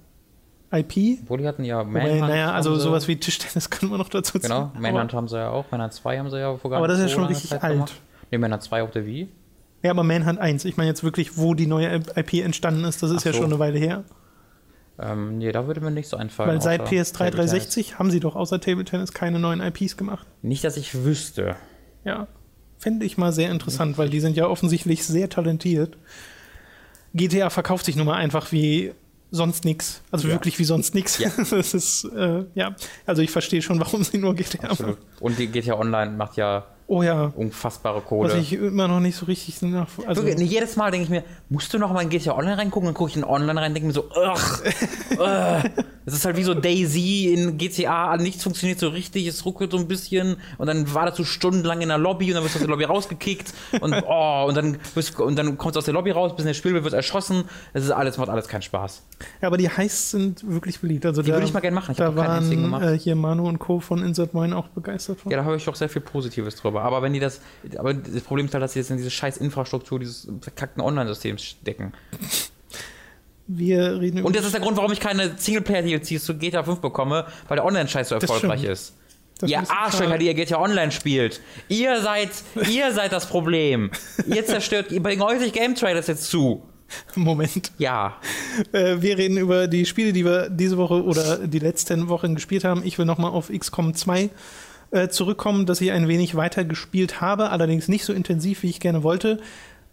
IP. Die hatten ja Manhunt. naja, also sowas wie Tischtennis (laughs) können wir noch dazu Genau, ziehen. Manhunt Aber, haben sie ja auch. Manhunt 2 haben sie ja vor gar aber das ist ja schon richtig alt. gemacht. Nee, Manhunt 2 auf der Wii. Ja, aber Manhunt 1, ich meine jetzt wirklich, wo die neue IP entstanden ist, das ist Ach ja so. schon eine Weile her. Ähm, nee, da würde mir nichts so einfallen. Weil seit außer PS3 Table 360 haben sie doch außer Table Tennis keine neuen IPs gemacht. Nicht, dass ich wüsste. Ja, fände ich mal sehr interessant, weil die sind ja offensichtlich sehr talentiert. GTA verkauft sich nun mal einfach wie sonst nix. Also Ja. wirklich wie sonst nix. Ja. (laughs) Das ist, äh, ja, also ich verstehe schon, warum sie nur GTA Absolut. machen. Und die GTA Online macht ja Oh ja. Unfassbare Kohle. Was ich immer noch nicht so richtig nach. Also, Wirklich, nicht jedes Mal denke ich mir, musst du noch mal in GTA Online reingucken? Dann gucke ich in Online rein und denke mir so, ugh, ugh. (laughs) Es ist halt wie so Daisy in GTA, nichts funktioniert so richtig, es ruckelt so ein bisschen und dann wartest du stundenlang in der Lobby und dann wirst du aus der Lobby rausgekickt und (laughs) oh, und dann, bist, und dann kommst du aus der Lobby raus, bist in der Spiel, wirst erschossen. Es ist alles, macht alles keinen Spaß. ja, aber die Heists sind wirklich beliebt. Also Die da, würde ich mal gerne machen. Ich da waren gemacht. äh, hier Manu und Co. von Insert Moin auch begeistert von. Ja, da habe ich auch sehr viel Positives drüber. Aber wenn die das, aber das Problem ist halt, dass sie jetzt in diese scheiß Infrastruktur dieses verkackten Online-Systems stecken. Wir reden über Und das ist der Grund, warum ich keine Singleplayer-DLCs zu GTA 5 bekomme, weil der Online-Scheiß so erfolgreich ist. Das ihr Arschlöcher, die ihr GTA Online spielt. Ihr seid, ihr (laughs) seid das Problem. Ihr zerstört, ihr bringt euch Game Trailers jetzt zu. Moment. Ja. Äh, wir reden über die Spiele, die wir diese Woche oder die letzten Wochen gespielt haben. Ich will nochmal auf XCOM 2 äh, zurückkommen, dass ich ein wenig weiter gespielt habe, allerdings nicht so intensiv, wie ich gerne wollte,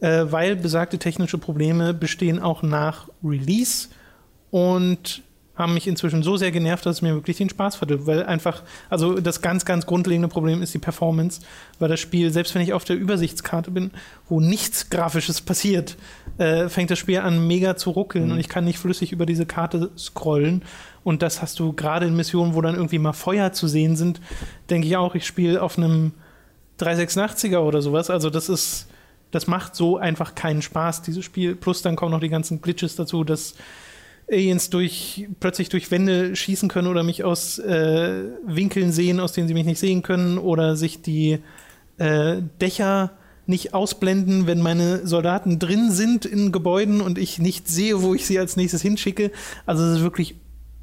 äh, weil besagte technische Probleme bestehen auch nach Release und haben mich inzwischen so sehr genervt, dass es mir wirklich den Spaß verdirbt, weil einfach, also das ganz, ganz grundlegende Problem ist die Performance, weil das Spiel, selbst wenn ich auf der Übersichtskarte bin, wo nichts Grafisches passiert, äh, fängt das Spiel an mega zu ruckeln und ich kann nicht flüssig über diese Karte scrollen und das hast du gerade in Missionen, wo dann irgendwie mal Feuer zu sehen sind, denke ich auch, ich spiele auf einem 386er oder sowas, also das ist, das macht so einfach keinen Spaß, dieses Spiel, plus dann kommen noch die ganzen Glitches dazu, dass Aliens durch, plötzlich durch Wände schießen können oder mich aus äh, Winkeln sehen, aus denen sie mich nicht sehen können, oder sich die äh, Dächer nicht ausblenden, wenn meine Soldaten drin sind in Gebäuden und ich nicht sehe, wo ich sie als nächstes hinschicke. Also es ist wirklich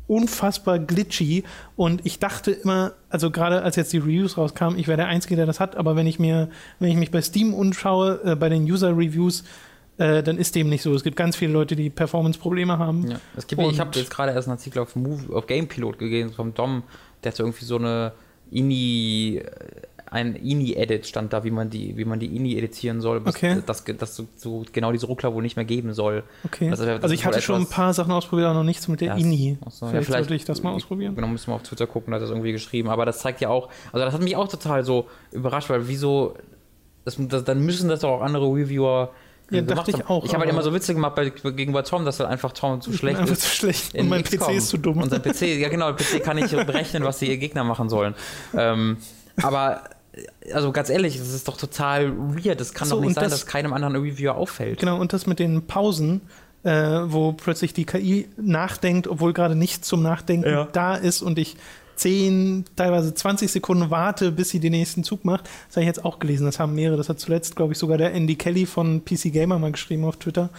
unfassbar glitchy und ich dachte immer, also gerade als jetzt die Reviews rauskamen, ich wäre der Einzige, der das hat, aber wenn ich mir, wenn ich mich bei Steam umschaue, äh, bei den User-Reviews, äh, dann ist dem nicht so. Es gibt ganz viele Leute, die Performance-Probleme haben. ja. Es gibt, Und- ich habe jetzt gerade erst einen Artikel auf, Move, auf Gamepilot gegeben vom Dom, der hat so irgendwie so eine INI, ein INI-Edit stand da, wie man die, wie man die INI editieren soll, Okay. das, das so, so genau diese Ruckler wohl nicht mehr geben soll. Okay. Das ist- das also ich hatte schon ein paar Sachen ausprobiert, aber noch nichts mit der Ja, INI. so, ja, vielleicht, vielleicht- sollte ich das mal ausprobieren. Genau, müssen wir auf Twitter gucken, da hat das irgendwie geschrieben. Aber das zeigt ja auch, also das hat mich auch total so überrascht, weil wieso, das, das, dann müssen das doch auch andere Reviewer Ja, gemacht dachte ich haben. auch, Ich habe halt immer so Witze gemacht bei, gegenüber Tom, dass halt einfach Tom zu schlecht Einfach ist. zu schlecht. Und mein. PC ist zu dumm. Und sein PC, ja genau, PC kann nicht (laughs) berechnen, was die Gegner machen sollen. Ähm, aber, also ganz ehrlich, das ist doch total weird. Das kann So, doch nicht sein, das- dass keinem anderen Reviewer auffällt. Genau, und das mit den Pausen, äh, wo plötzlich die KI nachdenkt, obwohl gerade nichts zum Nachdenken Ja. da ist und ich 10, teilweise 20 Sekunden warte, bis sie den nächsten Zug macht. Das habe ich jetzt auch gelesen. Das haben mehrere. Das hat zuletzt, glaube ich, sogar der Andy Kelly von PC Gamer mal geschrieben auf Twitter.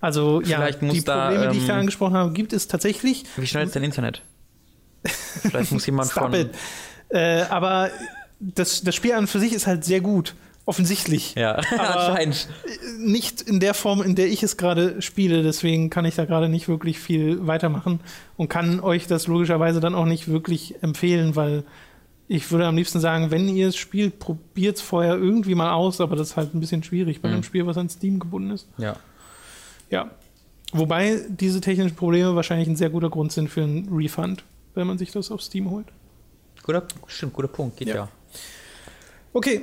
Also Vielleicht ja, muss die da, Probleme, die ich da ähm, angesprochen habe, gibt es tatsächlich. Wie schnell ist dein Internet? (laughs) Vielleicht muss jemand Stop von. it. Äh, aber das, das Spiel an und für sich ist halt sehr gut. Offensichtlich. Ja, (laughs) anscheinend. nicht in der Form, in der ich es gerade spiele. Deswegen kann ich da gerade nicht wirklich viel weitermachen und kann euch das logischerweise dann auch nicht wirklich empfehlen, weil ich würde am liebsten sagen, wenn ihr es spielt, probiert es vorher irgendwie mal aus, aber das ist halt ein bisschen schwierig bei einem Mhm. Spiel, was an Steam gebunden ist. Ja. Ja. Wobei diese technischen Probleme wahrscheinlich ein sehr guter Grund sind für einen Refund, wenn man sich das auf Steam holt. Guter, stimmt, guter Punkt, geht Ja. ja. Okay,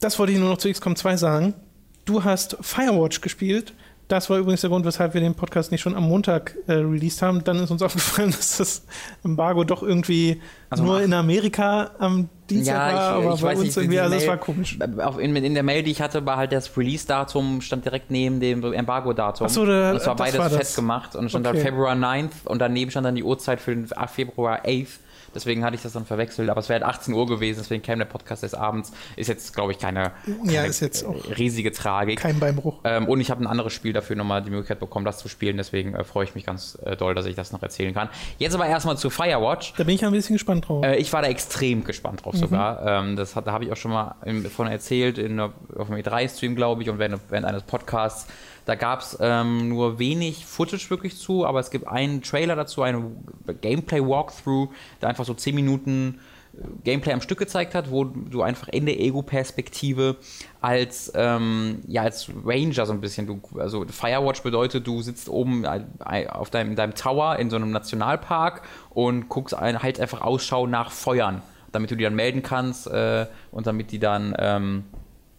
das wollte ich nur noch zu XCOM 2 sagen. Du hast Firewatch gespielt. Das war übrigens der Grund, weshalb wir den Podcast nicht schon am Montag äh, released haben. Dann ist uns (laughs) aufgefallen, dass das Embargo doch irgendwie Also nur in Amerika am Dienstag Ja, war, ich- aber ich bei weiß uns nicht, irgendwie, also Mail- war komisch. Auf, in, in der Mail, die ich hatte, war halt das Release-Datum, stand direkt neben dem Embargo-Datum. Ach so, da- es war das beides war das. fett gemacht und stand Okay. da Februar 9th und daneben stand dann die Uhrzeit für den Februar 8th. Deswegen hatte ich das dann verwechselt, aber es wäre halt 18 Uhr gewesen, deswegen kam der Podcast des Abends. Ist jetzt, glaube ich, keine, keine Ja, auch riesige Tragik. Kein Beinbruch. Ähm, und ich habe ein anderes Spiel dafür nochmal die Möglichkeit bekommen, das zu spielen. Deswegen äh, freue ich mich ganz äh, doll, dass ich das noch erzählen kann. Jetzt aber erstmal zu Firewatch. Da bin ich ein bisschen gespannt drauf. Äh, ich war da extrem gespannt drauf sogar. Ähm, das hat, da habe ich auch schon mal im- von erzählt in, auf dem E3-Stream, glaube ich, und während, während eines Podcasts. Da gab es ähm, nur wenig Footage wirklich zu, aber es gibt einen Trailer dazu, einen Gameplay-Walkthrough, der einfach so 10 Minuten äh, Gameplay am Stück gezeigt hat, wo du einfach in der Ego-Perspektive als, ähm, ja, als Ranger so ein bisschen, du, also Firewatch bedeutet, du sitzt oben äh, auf deinem, in deinem Tower in so einem Nationalpark und guckst ein, halt einfach Ausschau nach Feuern damit du die dann melden kannst äh, und damit die dann ähm,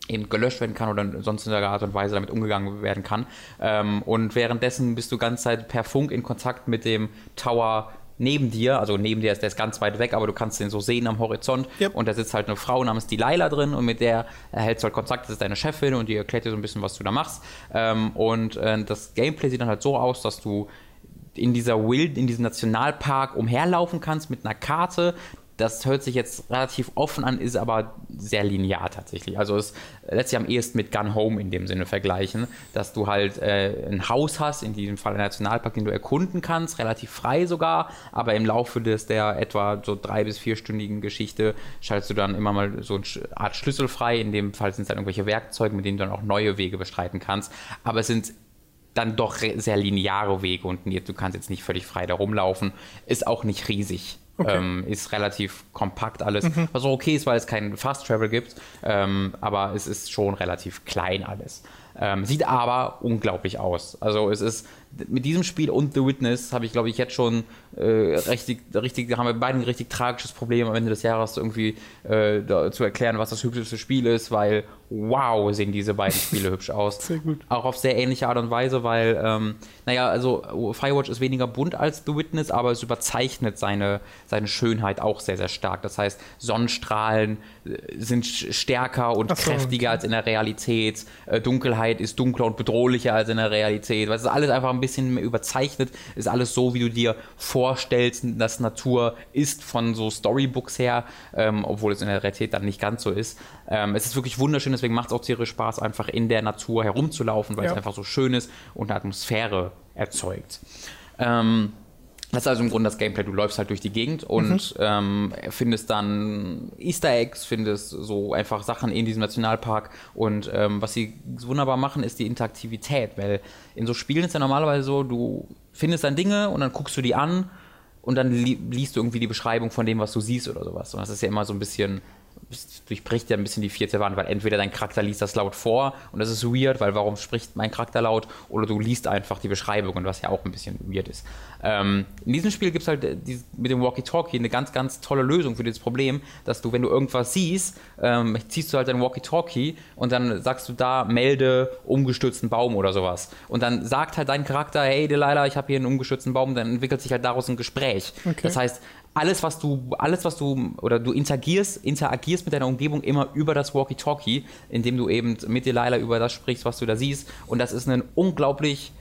eben gelöscht werden kann oder sonst in der Art und Weise damit umgegangen werden kann. Ähm, und währenddessen bist du ganze Zeit per Funk in Kontakt mit dem Tower neben dir, also neben dir ist der ist ganz weit weg, aber du kannst den so sehen am Horizont Yep. und da sitzt halt eine Frau namens Delilah drin und mit der erhältst du halt Kontakt, das ist deine Chefin und die erklärt dir so ein bisschen, was du da machst ähm, und äh, das Gameplay sieht dann halt so aus, dass du in dieser Wild, in diesem Nationalpark umherlaufen kannst mit einer Karte. Das hört sich jetzt relativ offen an, ist aber sehr linear tatsächlich. Also es lässt sich am ehesten mit Gun Home in dem Sinne vergleichen, dass du halt äh, ein Haus hast, in diesem Fall ein Nationalpark, den du erkunden kannst, relativ frei sogar, aber im Laufe des der etwa so drei bis vierstündigen Geschichte schaltest du dann immer mal so eine Art Schlüssel frei. In dem Fall sind es dann irgendwelche Werkzeuge, mit denen du dann auch neue Wege bestreiten kannst. Aber es sind dann doch sehr lineare Wege und du kannst jetzt nicht völlig frei da rumlaufen. Ist auch nicht riesig. Okay. Ähm, ist relativ kompakt alles, was auch okay ist, weil es keinen Fast Travel gibt, ähm, aber es ist schon relativ klein alles. Ähm, sieht aber unglaublich aus. Also es ist mit diesem Spiel und The Witness habe ich, glaube ich, jetzt schon äh, richtig, richtig, haben wir beide ein richtig tragisches Problem am Ende des Jahres irgendwie äh, da, zu erklären, was das hübscheste Spiel ist, weil wow, sehen diese beiden Spiele hübsch aus. (laughs) Sehr gut. Auch auf sehr ähnliche Art und Weise, weil, ähm, naja, also Firewatch ist weniger bunt als The Witness, aber es überzeichnet seine, seine Schönheit auch sehr, sehr stark. Das heißt, Sonnenstrahlen äh, sind stärker und so, kräftiger okay. als in der Realität. Äh, Dunkelheit ist dunkler und bedrohlicher als in der Realität. Weil es ist alles einfach ein bisschen mehr überzeichnet, ist alles so, wie du dir vorstellst, dass Natur ist von so Storybooks her, ähm, obwohl es in der Realität dann nicht ganz so ist. Ähm, es ist wirklich wunderschön, deswegen macht es auch tierisch Spaß, einfach in der Natur herumzulaufen, weil es Ja. einfach so schön ist und eine Atmosphäre erzeugt. Ähm, das ist also im Grunde das Gameplay. Du läufst halt durch die Gegend und ähm, findest dann Easter Eggs, findest so einfach Sachen in diesem Nationalpark. Und ähm, was sie wunderbar machen, ist die Interaktivität. Weil in so Spielen ist ja normalerweise so, du findest dann Dinge und dann guckst du die an und dann li liest du irgendwie die Beschreibung von dem, was du siehst oder sowas. Und das ist ja immer so ein bisschen, durchbricht ja ein bisschen die vierte Wand, weil entweder dein Charakter liest das laut vor und das ist weird, weil warum spricht mein Charakter laut? Oder du liest einfach die Beschreibung, was ja auch ein bisschen weird ist. Ähm, in diesem Spiel gibt es halt äh, die, mit dem Walkie-Talkie eine ganz, ganz tolle Lösung für dieses Problem, dass du, wenn du irgendwas siehst, ähm, ziehst du halt dein Walkie-Talkie und dann sagst du da, melde umgestürzten Baum oder sowas. Und dann sagt halt dein Charakter, hey Delilah, ich habe hier einen umgestürzten Baum, dann entwickelt sich halt daraus ein Gespräch. Okay. Das heißt, alles, was du, alles, was du, oder du interagierst, interagierst mit deiner Umgebung immer über das Walkie-Talkie, indem du eben mit Delilah über das sprichst, was du da siehst. Und das ist ein unglaublich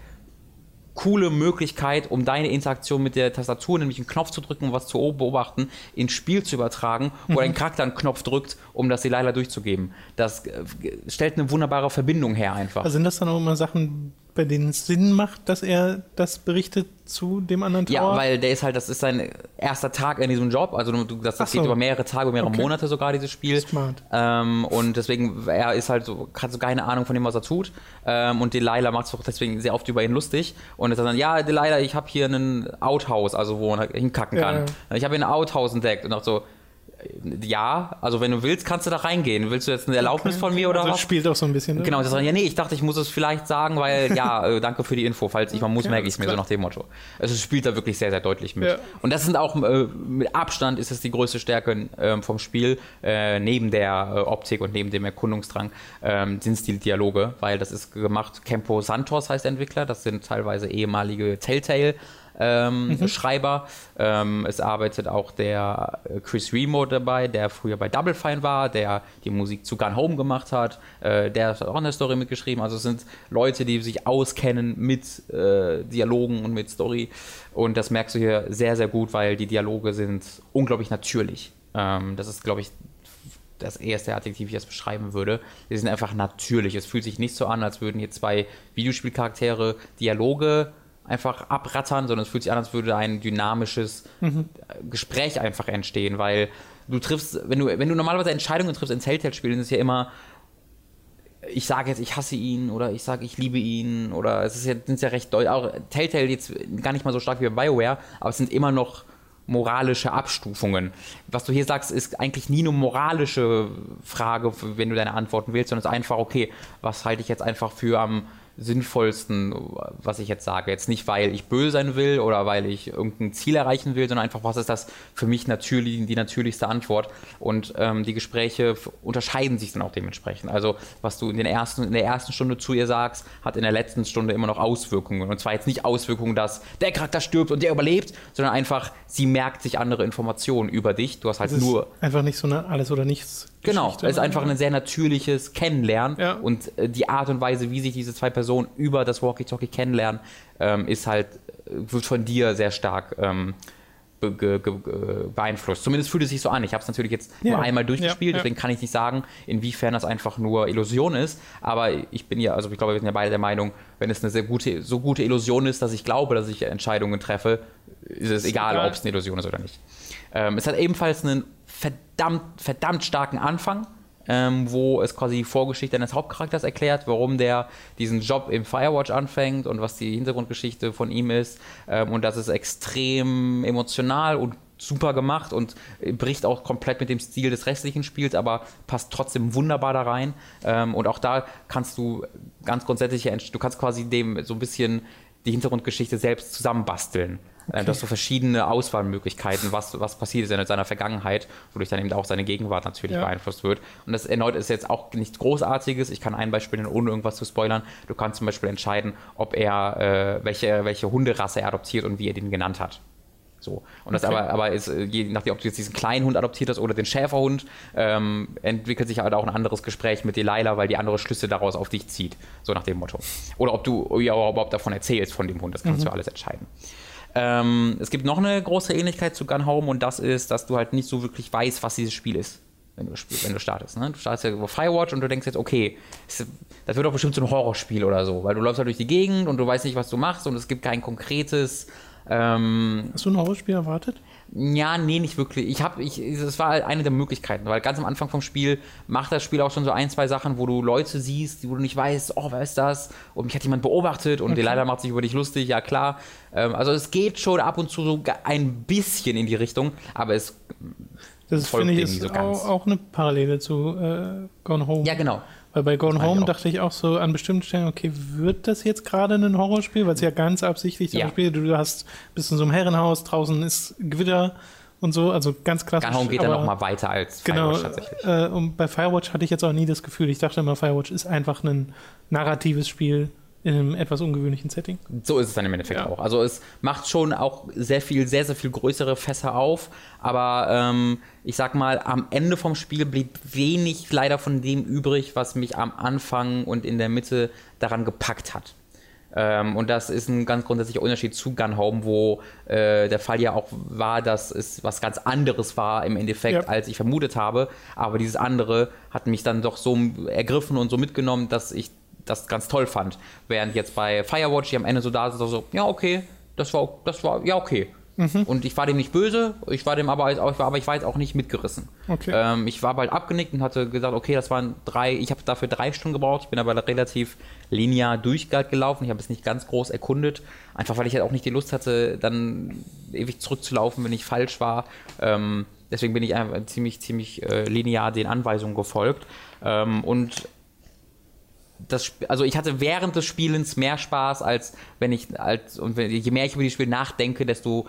coole Möglichkeit, um deine Interaktion mit der Tastatur, nämlich einen Knopf zu drücken, um was zu beobachten, ins Spiel zu übertragen, wo dein Charakter einen Knopf drückt, um das Delilah durchzugeben. Das äh, stellt eine wunderbare Verbindung her einfach. Also sind das dann auch immer Sachen, bei denen es Sinn macht, dass er das berichtet zu dem anderen Tower? Ja, weil der ist halt, das ist sein erster Tag in diesem Job. Also du, das, das so. geht über mehrere Tage, über mehrere Okay. Monate sogar, dieses Spiel. Smart. Ähm, und deswegen, er ist halt so, hat so keine Ahnung von dem, was er tut. Ähm, und Delilah macht es auch deswegen sehr oft über ihn lustig. Und er sagt dann, ja, Delilah, ich habe hier ein Outhouse, also wo man halt hinkacken kann. ja. Ich habe hier ein Outhouse entdeckt. Und auch so, ja, also wenn du willst, kannst du da reingehen. Willst du jetzt eine Erlaubnis von mir oder also was? spielt auch so ein bisschen. Ne? Genau, das ja, nee, ich dachte, ich muss es vielleicht sagen, weil, (laughs) ja, äh, danke für die Info, falls ich mal muss, Okay, merke ich es mir so nach dem Motto. Also es spielt da wirklich sehr, sehr deutlich mit. Ja. Und das sind auch, äh, mit Abstand ist es die größte Stärke ähm, vom Spiel, äh, neben der äh, Optik und neben dem Erkundungsdrang, ähm, sind es die Dialoge, weil das ist gemacht, Campo Santos heißt Entwickler, das sind teilweise ehemalige Telltale, ähm, Schreiber. Ähm, es arbeitet auch der äh, Chris Remo dabei, der früher bei Double Fine war, der die Musik zu Gun Home gemacht hat. Äh, der hat auch in der Story mitgeschrieben. Also es sind Leute, die sich auskennen mit äh, Dialogen und mit Story. Und das merkst du hier sehr, sehr gut, weil die Dialoge sind unglaublich natürlich. Ähm, das ist, glaube ich, das erste Adjektiv, wie ich das beschreiben würde. Die sind einfach natürlich. Es fühlt sich nicht so an, als würden hier zwei Videospielcharaktere Dialoge einfach abrattern, sondern es fühlt sich an, als würde ein dynamisches Gespräch einfach entstehen, weil du triffst, wenn du, wenn du normalerweise Entscheidungen triffst in Telltale-Spielen, ist es ja immer, ich sage jetzt, ich hasse ihn oder ich sage, ich liebe ihn oder es ist ja, sind ja recht deutlich, auch Telltale jetzt gar nicht mal so stark wie bei BioWare, aber es sind immer noch moralische Abstufungen. Was du hier sagst, ist eigentlich nie eine moralische Frage, wenn du deine Antworten wählst, sondern es ist einfach, okay, was halte ich jetzt einfach für am sinnvollsten, was ich jetzt sage. Jetzt nicht, weil ich böse sein will oder weil ich irgendein Ziel erreichen will, sondern einfach, was ist das für mich natürlich, die natürlichste Antwort. Und ähm, die Gespräche unterscheiden sich dann auch dementsprechend. Also, was du in, den ersten, in der ersten Stunde zu ihr sagst, hat in der letzten Stunde immer noch Auswirkungen. Und zwar jetzt nicht Auswirkungen, dass der Charakter stirbt und der überlebt, sondern einfach, sie merkt sich andere Informationen über dich. Du hast halt nur. Einfach nicht so eine Alles- oder Nichts- Genau, es ist einfach ein sehr natürliches Kennenlernen Ja. und äh, die Art und Weise, wie sich diese zwei Personen über das Walkie-Talkie kennenlernen, ähm, ist halt, äh, wird von dir sehr stark ähm, be beeinflusst. Zumindest fühlt es sich so an. Ich habe es natürlich jetzt Ja. nur einmal durchgespielt, Ja, deswegen kann ich nicht sagen, inwiefern das einfach nur Illusion ist. Aber ich bin ja, also ich glaube, wir sind ja beide der Meinung, wenn es eine sehr gute, so gute Illusion ist, dass ich glaube, dass ich Entscheidungen treffe, ist es egal, egal. ob es eine Illusion ist oder nicht. Ähm, es hat ebenfalls einen verdammt, verdammt starken Anfang, ähm, wo es quasi die Vorgeschichte eines Hauptcharakters erklärt, warum der diesen Job im Firewatch anfängt und was die Hintergrundgeschichte von ihm ist. Ähm, und das ist extrem emotional und super gemacht und bricht auch komplett mit dem Stil des restlichen Spiels, aber passt trotzdem wunderbar da rein. Ähm, und auch da kannst du ganz grundsätzlich, du kannst quasi dem so ein bisschen die Hintergrundgeschichte selbst zusammenbasteln. Okay. Du hast so verschiedene Auswahlmöglichkeiten, was, was passiert ist in seiner Vergangenheit, wodurch dann eben auch seine Gegenwart natürlich Ja. beeinflusst wird. Und das erneut ist jetzt auch nichts Großartiges. Ich kann ein Beispiel nennen, ohne irgendwas zu spoilern. Du kannst zum Beispiel entscheiden, ob er, äh, welche, welche Hunderasse er adoptiert und wie er den genannt hat. So. Und das Okay. aber, aber ist, äh, je nachdem, ob du jetzt diesen kleinen Hund adoptiert hast oder den Schäferhund, ähm, entwickelt sich halt auch ein anderes Gespräch mit Delilah, weil die andere Schlüsse daraus auf dich zieht. So nach dem Motto. Oder ob du ja, überhaupt davon erzählst, von dem Hund. Das kannst du alles entscheiden. Ähm, es gibt noch eine große Ähnlichkeit zu Gun Home und das ist, dass du halt nicht so wirklich weißt, was dieses Spiel ist. Wenn du, wenn du startest. Ne? Du startest ja über Firewatch und du denkst jetzt, okay, das wird doch bestimmt so ein Horrorspiel oder so, weil du läufst halt durch die Gegend und du weißt nicht, was du machst und es gibt kein konkretes ähm, Hast du ein Horrorspiel erwartet? Ja, nee, nicht wirklich. Ich habe, ich, es war halt eine der Möglichkeiten, weil ganz am Anfang vom Spiel macht das Spiel auch schon so ein, zwei Sachen, wo du Leute siehst, wo du nicht weißt, oh, wer ist das? Und mich hat jemand beobachtet und die leider macht sich über dich lustig, ja klar. Ähm, also es geht schon ab und zu so ein bisschen in die Richtung, aber es, Das finde ich so ganz. auch, auch eine Parallele zu äh, Gone Home. ja genau. Weil bei Gone Home dachte ich auch so an bestimmten Stellen, okay, wird das jetzt gerade ein Horrorspiel? Weil es ja ganz absichtlich Ja. Spiel, du hast bist in so einem Herrenhaus, draußen ist Gewitter und so, also ganz klassisch. Gun Home geht dann nochmal weiter als Genau, Firewatch tatsächlich. äh, und bei Firewatch hatte ich jetzt auch nie das Gefühl, ich dachte immer, Firewatch ist einfach ein narratives Spiel in einem etwas ungewöhnlichen Setting. So ist es dann im Endeffekt Ja. auch. Also es macht schon auch sehr viel, sehr, sehr viel größere Fässer auf, aber ähm, ich sag mal, am Ende vom Spiel blieb wenig leider von dem übrig, was mich am Anfang und in der Mitte daran gepackt hat. Ähm, und das ist ein ganz grundsätzlicher Unterschied zu Gun Home, wo äh, der Fall ja auch war, dass es was ganz anderes war im Endeffekt, Ja. als ich vermutet habe. Aber dieses andere hat mich dann doch so ergriffen und so mitgenommen, dass ich das ganz toll fand. Während jetzt bei Firewatch, die am Ende so da sind, so, ja, okay, das war, das war, ja, okay. Und ich war dem nicht böse, ich war dem aber, ich war, aber ich war jetzt auch nicht mitgerissen. Okay. Ähm, ich war bald abgenickt und hatte gesagt, okay, das waren drei, ich habe dafür drei Stunden gebraucht, ich bin aber relativ linear durchgelaufen, ich habe es nicht ganz groß erkundet, einfach weil ich halt auch nicht die Lust hatte, dann ewig zurückzulaufen, wenn ich falsch war. Ähm, deswegen bin ich einfach ziemlich, ziemlich äh, linear den Anweisungen gefolgt. Ähm, und das, also ich hatte während des Spielens mehr Spaß, als wenn ich, als, und wenn, je mehr ich über die Spiel nachdenke, desto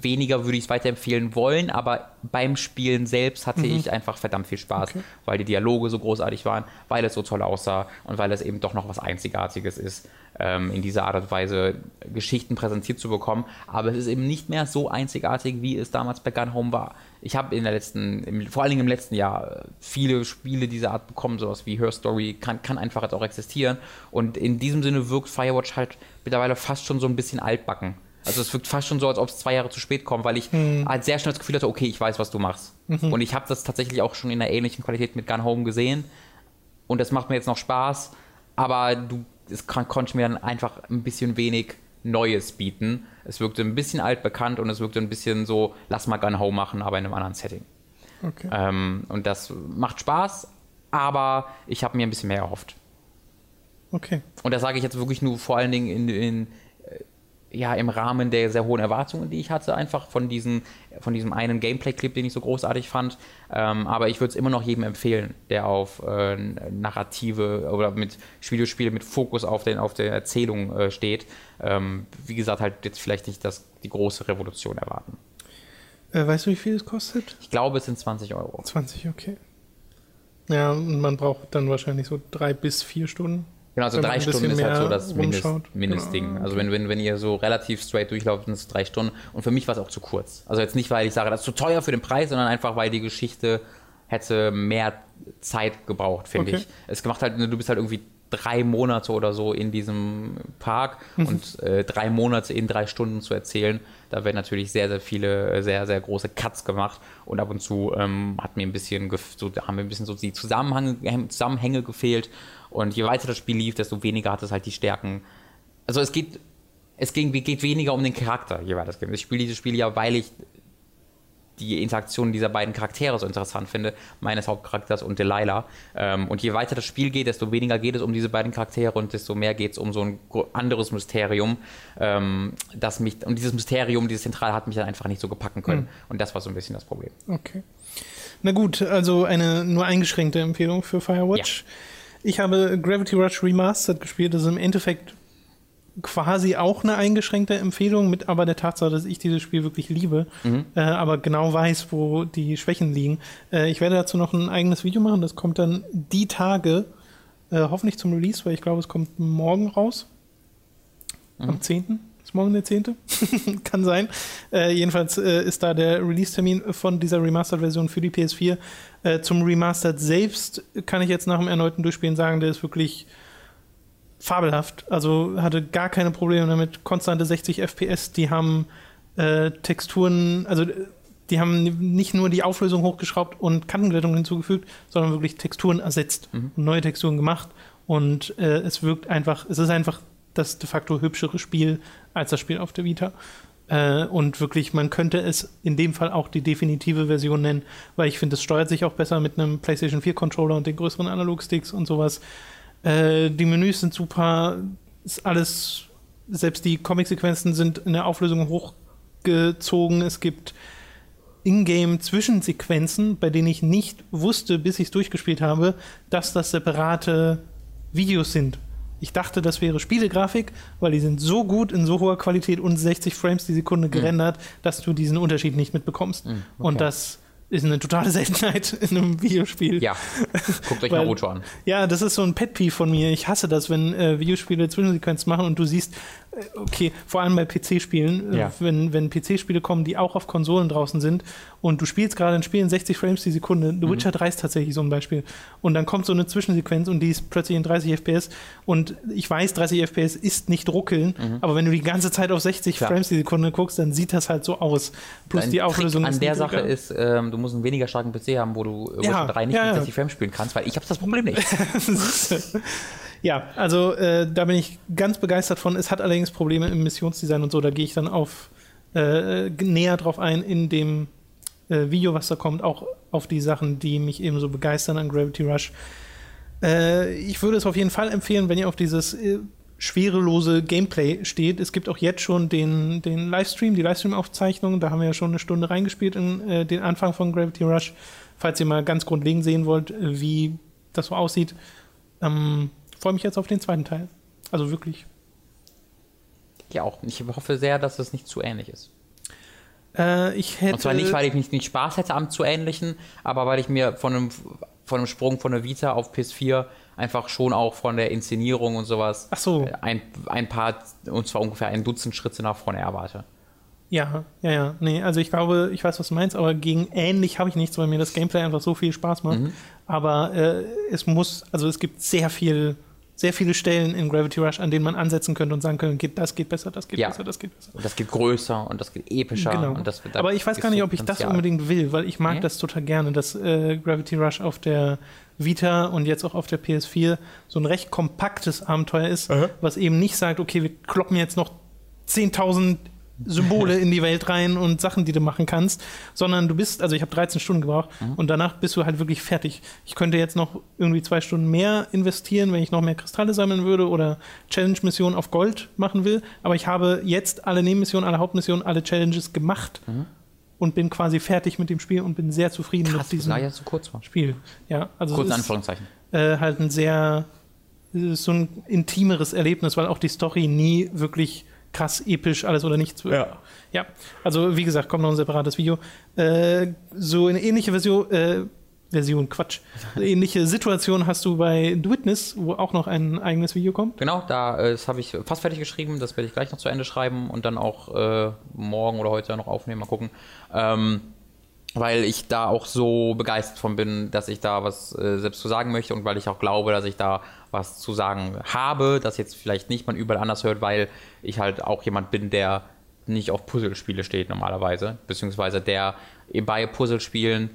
weniger würde ich es weiterempfehlen wollen, aber beim Spielen selbst hatte ich einfach verdammt viel Spaß, Okay. weil die Dialoge so großartig waren, weil es so toll aussah und weil es eben doch noch was Einzigartiges ist, ähm, in dieser Art und Weise Geschichten präsentiert zu bekommen. Aber es ist eben nicht mehr so einzigartig, wie es damals bei Gun Home war. Ich habe in der letzten, im, vor allen Dingen im letzten Jahr, äh, viele Spiele dieser Art bekommen, sowas wie Her Story kann, kann einfach jetzt auch existieren. Und in diesem Sinne wirkt Firewatch halt mittlerweile fast schon so ein bisschen altbacken. Also es wirkt fast schon so, als ob es zwei Jahre zu spät kommt, weil ich halt sehr schnell das Gefühl hatte, okay, ich weiß, was du machst. Und ich habe das tatsächlich auch schon in einer ähnlichen Qualität mit Gun Home gesehen. Und das macht mir jetzt noch Spaß, aber du, es kon konnte mir dann einfach ein bisschen wenig Neues bieten. Es wirkte ein bisschen altbekannt und es wirkte ein bisschen so, lass mal Gun Home machen, aber in einem anderen Setting. Okay. Ähm, und das macht Spaß, aber ich habe mir ein bisschen mehr erhofft. Okay. Und das sage ich jetzt wirklich nur vor allen Dingen in, in, ja, im Rahmen der sehr hohen Erwartungen, die ich hatte, einfach von, diesen, von diesem einen Gameplay-Clip, den ich so großartig fand. Ähm, aber ich würde es immer noch jedem empfehlen, der auf äh, Narrative oder mit Videospiele mit Fokus auf, den, auf der Erzählung äh, steht. Ähm, wie gesagt, halt jetzt vielleicht nicht das, die große Revolution erwarten. Äh, weißt du, wie viel es kostet? Ich glaube, es sind 20 Euro. 20, okay. Ja, und man braucht dann wahrscheinlich so drei bis vier Stunden. Genau, also drei Stunden ist halt so das Mindest, rumschaut. Mindestding. Genau, Also wenn, wenn, wenn ihr so relativ straight durchlauft, sind es drei Stunden. Und für mich war es auch zu kurz. Also jetzt nicht, weil ich sage, das ist zu teuer für den Preis, sondern einfach, weil die Geschichte hätte mehr Zeit gebraucht, finde Okay. ich. Es macht halt, du bist halt irgendwie drei Monate oder so in diesem Park Mhm. und äh, drei Monate in drei Stunden zu erzählen, da werden natürlich sehr, sehr viele, äh, sehr, sehr große Cuts gemacht und ab und zu ähm, hat mir ein bisschen, so, haben mir ein bisschen so die Zusammenhänge, Zusammenhänge gefehlt und je weiter das Spiel lief, desto weniger hat es halt die Stärken. Also es geht, es ging, geht weniger um den Charakter, je weiter es geht. Ich spiele dieses Spiel ja, weil ich die Interaktion dieser beiden Charaktere so interessant finde, meines Hauptcharakters und Delilah. Ähm, und je weiter das Spiel geht, desto weniger geht es um diese beiden Charaktere und desto mehr geht es um so ein anderes Mysterium, ähm, das mich, und dieses Mysterium, dieses Zentrale hat mich dann einfach nicht so gepacken können. Und das war so ein bisschen das Problem. Okay. Na gut, also eine nur eingeschränkte Empfehlung für Firewatch. Ich habe Gravity Rush Remastered gespielt. Das ist im Endeffekt quasi auch eine eingeschränkte Empfehlung, mit aber der Tatsache, dass ich dieses Spiel wirklich liebe, äh, aber genau weiß, wo die Schwächen liegen. Äh, ich werde dazu noch ein eigenes Video machen. Das kommt dann die Tage, äh, hoffentlich zum Release, weil ich glaube, es kommt morgen raus. Am 10. Ist morgen der 10.? (laughs) Kann sein. Äh, jedenfalls äh, ist da der Release-Termin von dieser Remastered-Version für die PS4. Äh, zum Remastered selbst kann ich jetzt nach dem erneuten Durchspielen sagen, der ist wirklich fabelhaft. Also hatte gar keine Probleme damit. Konstante 60 FPS, die haben äh, Texturen, also die haben nicht nur die Auflösung hochgeschraubt und Kantenglättung hinzugefügt, sondern wirklich Texturen ersetzt und neue Texturen gemacht. Und äh, es wirkt einfach, es ist einfach das de facto hübschere Spiel als das Spiel auf der Vita. Äh, und wirklich, man könnte es in dem Fall auch die definitive Version nennen, weil ich finde, es steuert sich auch besser mit einem PlayStation 4 Controller und den größeren Analogsticks und sowas. Äh, die Menüs sind super, ist alles, selbst die Comic-Sequenzen sind in der Auflösung hochgezogen. Es gibt Ingame-Zwischensequenzen, bei denen ich nicht wusste, bis ich es durchgespielt habe, dass das separate Videos sind. Ich dachte, das wäre Spielegrafik, weil die sind so gut in so hoher Qualität und 60 Frames die Sekunde gerendert, dass du diesen Unterschied nicht mitbekommst. okay. Und das ist eine totale Seltenheit (laughs) in einem Videospiel. Ja, guckt euch Weil- Naruto an. Ja, das ist so ein Pet-Peeve von mir. Ich hasse das, wenn äh, Videospiele Zwischensequenzen machen und du siehst, äh, okay, vor allem bei PC-Spielen, äh, Ja. wenn, wenn PC-Spiele kommen, die auch auf Konsolen draußen sind und du spielst gerade ein Spiel in 60 Frames die Sekunde, The Witcher 3 ist tatsächlich so ein Beispiel, und dann kommt so eine Zwischensequenz und die ist plötzlich in 30 FPS und ich weiß, 30 FPS ist nicht ruckeln, aber wenn du die ganze Zeit auf 60 Klar. Frames die Sekunde guckst, dann sieht das halt so aus. Plus Ein die Auflösung Trick an der. Sache ist, ähm, du musst einen weniger starken PC haben, wo du äh, Ja, Witcher 3 nicht ja, mit ja. 60 Frames spielen kannst, weil ich habe das Problem nicht. (laughs) Ja, also äh, da bin ich ganz begeistert von. Es hat allerdings Probleme im Missionsdesign und so. Da gehe ich dann auf äh, näher drauf ein in dem äh, Video, was da kommt, auch auf die Sachen, die mich eben so begeistern an Gravity Rush. Äh, ich würde es auf jeden Fall empfehlen, wenn ihr auf dieses äh, schwerelose Gameplay steht. Es gibt auch jetzt schon den, den Livestream, die Livestream-Aufzeichnung. Da haben wir ja schon eine Stunde reingespielt in äh, den Anfang von Gravity Rush. Falls ihr mal ganz grundlegend sehen wollt, wie das so aussieht. Ähm, freue mich jetzt auf den zweiten Teil. Also wirklich. Ja, auch. Ich hoffe sehr, dass es nicht zu ähnlich ist. Äh, ich hätte. Und zwar nicht, weil ich nicht, nicht Spaß hätte am zu ähnlichen, aber weil ich mir von einem, von einem Sprung von der Vita auf PS4 einfach schon auch von der Inszenierung und sowas so. ein, ein paar, und zwar ungefähr ein Dutzend Schritte nach vorne erwarte. Ja, ja, ja. Nee, also ich glaube, ich weiß, was du meinst, aber gegen ähnlich habe ich nichts, weil mir das Gameplay einfach so viel Spaß macht. Mhm. Aber äh, es muss, also es gibt sehr viel, sehr viele Stellen in Gravity Rush, an denen man ansetzen könnte und sagen könnte, geht, das geht besser, das geht Ja. besser, das geht besser. Und das geht größer und das geht epischer. Genau. Und das, da Aber ich weiß gar nicht, ob ich das unbedingt will, weil ich mag Nee? das total gerne, dass äh, Gravity Rush auf der Vita und jetzt auch auf der PS4 so ein recht kompaktes Abenteuer ist, was eben nicht sagt, okay, wir kloppen jetzt noch 10.000 Symbole in die Welt rein und Sachen, die du machen kannst, sondern du bist, also ich habe 13 Stunden gebraucht mhm. und danach bist du halt wirklich fertig. Ich könnte jetzt noch irgendwie zwei Stunden mehr investieren, wenn ich noch mehr Kristalle sammeln würde oder Challenge-Missionen auf Gold machen will, aber ich habe jetzt alle Nebenmissionen, alle Hauptmissionen, alle Challenges gemacht. Mhm und bin quasi fertig mit dem Spiel und bin sehr zufrieden Krass, mit diesem ja so kurz war. Spiel. Ja, also kurz Anführungszeichen. Äh, halt ein sehr so ein intimeres Erlebnis, weil auch die Story nie wirklich krass episch alles oder nichts wird. Ja. ja, also wie gesagt, kommt noch ein separates Video. Äh, so eine ähnliche Version, äh, Version, Quatsch. Ähnliche Situation hast du bei The Witness, wo auch noch ein eigenes Video kommt. Genau, da, äh, das habe ich fast fertig geschrieben, das werde ich gleich noch zu Ende schreiben und dann auch äh, morgen oder heute noch aufnehmen, mal gucken. Ähm, weil ich da auch so begeistert von bin, dass ich da was äh, selbst zu sagen möchte und weil ich auch glaube, dass ich da was zu sagen habe, das jetzt vielleicht nicht man überall anders hört, weil ich halt auch jemand bin, der nicht auf Puzzlespiele steht normalerweise, beziehungsweise der bei Puzzlespielen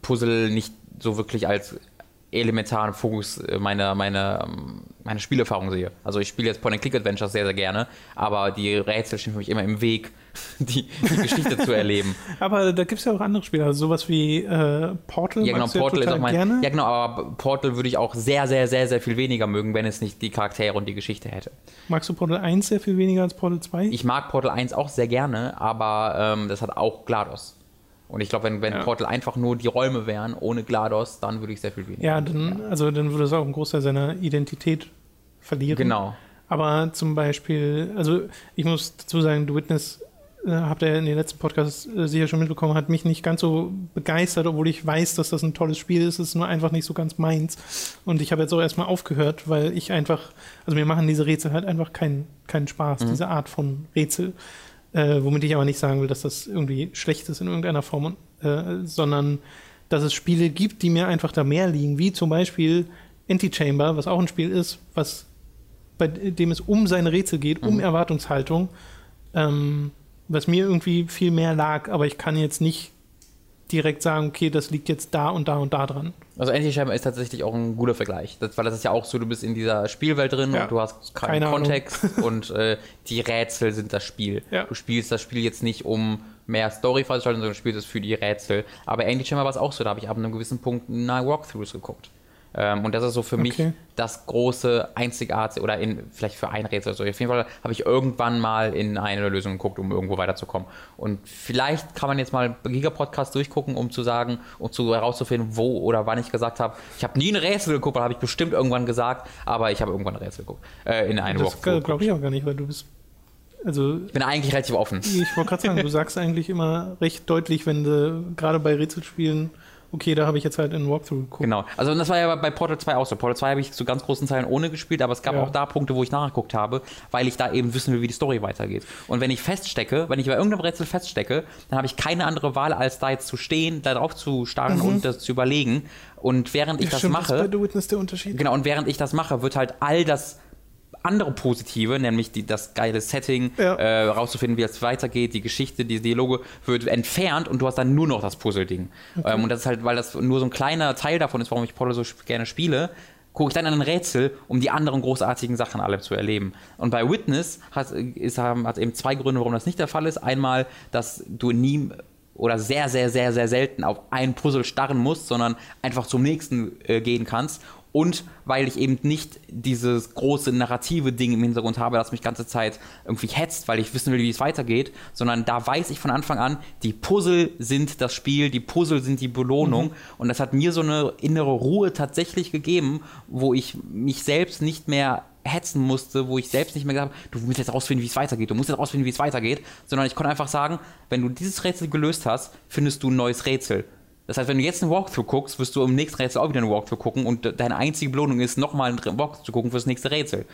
Puzzle nicht so wirklich als elementaren Fokus äh, meiner, meiner, ähm, meine Spielerfahrung sehe. Also ich spiele jetzt Point-and-Click-Adventures sehr, sehr gerne, aber die Rätsel stehen für mich immer im Weg, (laughs) die, die Geschichte zu erleben. (laughs) Aber da gibt es ja auch andere Spiele, also sowas wie äh, Portal. Ja, genau, Portal ja ist auch mein. Gerne. Ja, genau, aber Portal würde ich auch sehr, sehr, sehr, sehr viel weniger mögen, wenn es nicht die Charaktere und die Geschichte hätte. Magst du Portal 1 sehr viel weniger als Portal 2? Ich mag Portal 1 auch sehr gerne, aber ähm, das hat auch GLaDOS. Und ich glaube, wenn, wenn ja. Portal einfach nur die Räume wären, ohne GLaDOS, dann würde ich sehr viel weniger. Ja, dann, also dann würde es auch einen Großteil seiner Identität verlieren. Genau. Aber zum Beispiel, also ich muss dazu sagen, The Witness, äh, habt ihr in den letzten Podcasts äh, sicher schon mitbekommen, hat mich nicht ganz so begeistert, obwohl ich weiß, dass das ein tolles Spiel ist. Es ist nur einfach nicht so ganz meins. Und ich habe jetzt auch erstmal aufgehört, weil ich einfach, also mir machen diese Rätsel halt einfach keinen keinen Spaß, mhm. diese Art von Rätsel. Äh, womit ich aber nicht sagen will, dass das irgendwie schlecht ist in irgendeiner Form, äh, sondern dass es Spiele gibt, die mir einfach da mehr liegen, wie zum Beispiel Antichamber, was auch ein Spiel ist, was bei dem es um seine Rätsel geht, um mhm. Erwartungshaltung, ähm, was mir irgendwie viel mehr lag, aber ich kann jetzt nicht direkt sagen, okay, das liegt jetzt da und da und da dran. Also Anti-Scheibe ist tatsächlich auch ein guter Vergleich, das, weil das ist ja auch so, du bist in dieser Spielwelt drin ja. und du hast keinen Keine Kontext (laughs) und äh, die Rätsel sind das Spiel. Ja. Du spielst das Spiel jetzt nicht um mehr Story freizuschalten, sondern du spielst es für die Rätsel. Aber Anti-Chamber war es auch so, da habe ich ab einem gewissen Punkt nach Walkthroughs geguckt. Ähm, und das ist so für okay. mich das große Einzigartige oder in, vielleicht für ein Rätsel oder so. Auf jeden Fall habe ich irgendwann mal in eine Lösung geguckt, um irgendwo weiterzukommen. Und vielleicht kann man jetzt mal Giga-Podcast durchgucken, um zu sagen, um zu herauszufinden, wo oder wann ich gesagt habe, ich habe nie ein Rätsel geguckt, habe ich bestimmt irgendwann gesagt, aber ich habe irgendwann ein Rätsel geguckt. Äh, in eine Das glaube ich auch gar nicht, weil du bist also, ich bin eigentlich relativ offen. Ich wollte gerade sagen, du sagst eigentlich immer recht deutlich, wenn du gerade bei Rätselspielen okay, da habe ich jetzt halt in Walkthrough geguckt. Genau. Also und das war ja bei Portal 2 auch so. Portal 2 habe ich zu ganz großen Teilen ohne gespielt, aber es gab ja. auch da Punkte, wo ich nachgeguckt habe, weil ich da eben wissen will, wie die Story weitergeht. Und wenn ich feststecke, wenn ich bei irgendeinem Rätsel feststecke, dann habe ich keine andere Wahl, als da jetzt zu stehen, da drauf zu starren mhm. und das zu überlegen. Und während ich ja, das stimmt, mache. Das ist bei The Witness der Unterschied. Genau, und während ich das mache, wird halt all das andere Positive, nämlich die, das geile Setting, ja. äh, rauszufinden, wie es weitergeht, die Geschichte, die Dialoge, wird entfernt und du hast dann nur noch das Puzzle-Ding. Okay. Ähm, und das ist halt, weil das nur so ein kleiner Teil davon ist, warum ich Portal so gerne spiele, gucke ich dann an ein Rätsel, um die anderen großartigen Sachen alle zu erleben. Und bei Witness hat es hat eben zwei Gründe, warum das nicht der Fall ist. Einmal, dass du nie oder sehr, sehr, sehr, sehr selten auf ein Puzzle starren musst, sondern einfach zum nächsten äh, gehen kannst und weil ich eben nicht dieses große narrative Ding im Hintergrund habe, das mich die ganze Zeit irgendwie hetzt, weil ich wissen will, wie es weitergeht, sondern da weiß ich von Anfang an, die Puzzle sind das Spiel, die Puzzle sind die Belohnung mhm. und das hat mir so eine innere Ruhe tatsächlich gegeben, wo ich mich selbst nicht mehr hetzen musste, wo ich selbst nicht mehr gesagt habe, du musst jetzt rausfinden, wie es weitergeht, du musst jetzt rausfinden, wie es weitergeht, sondern ich konnte einfach sagen, wenn du dieses Rätsel gelöst hast, findest du ein neues Rätsel. Das heißt, wenn du jetzt einen Walkthrough guckst, wirst du im nächsten Rätsel auch wieder einen Walkthrough gucken und deine einzige Belohnung ist, nochmal einen Walkthrough zu gucken fürs nächste Rätsel.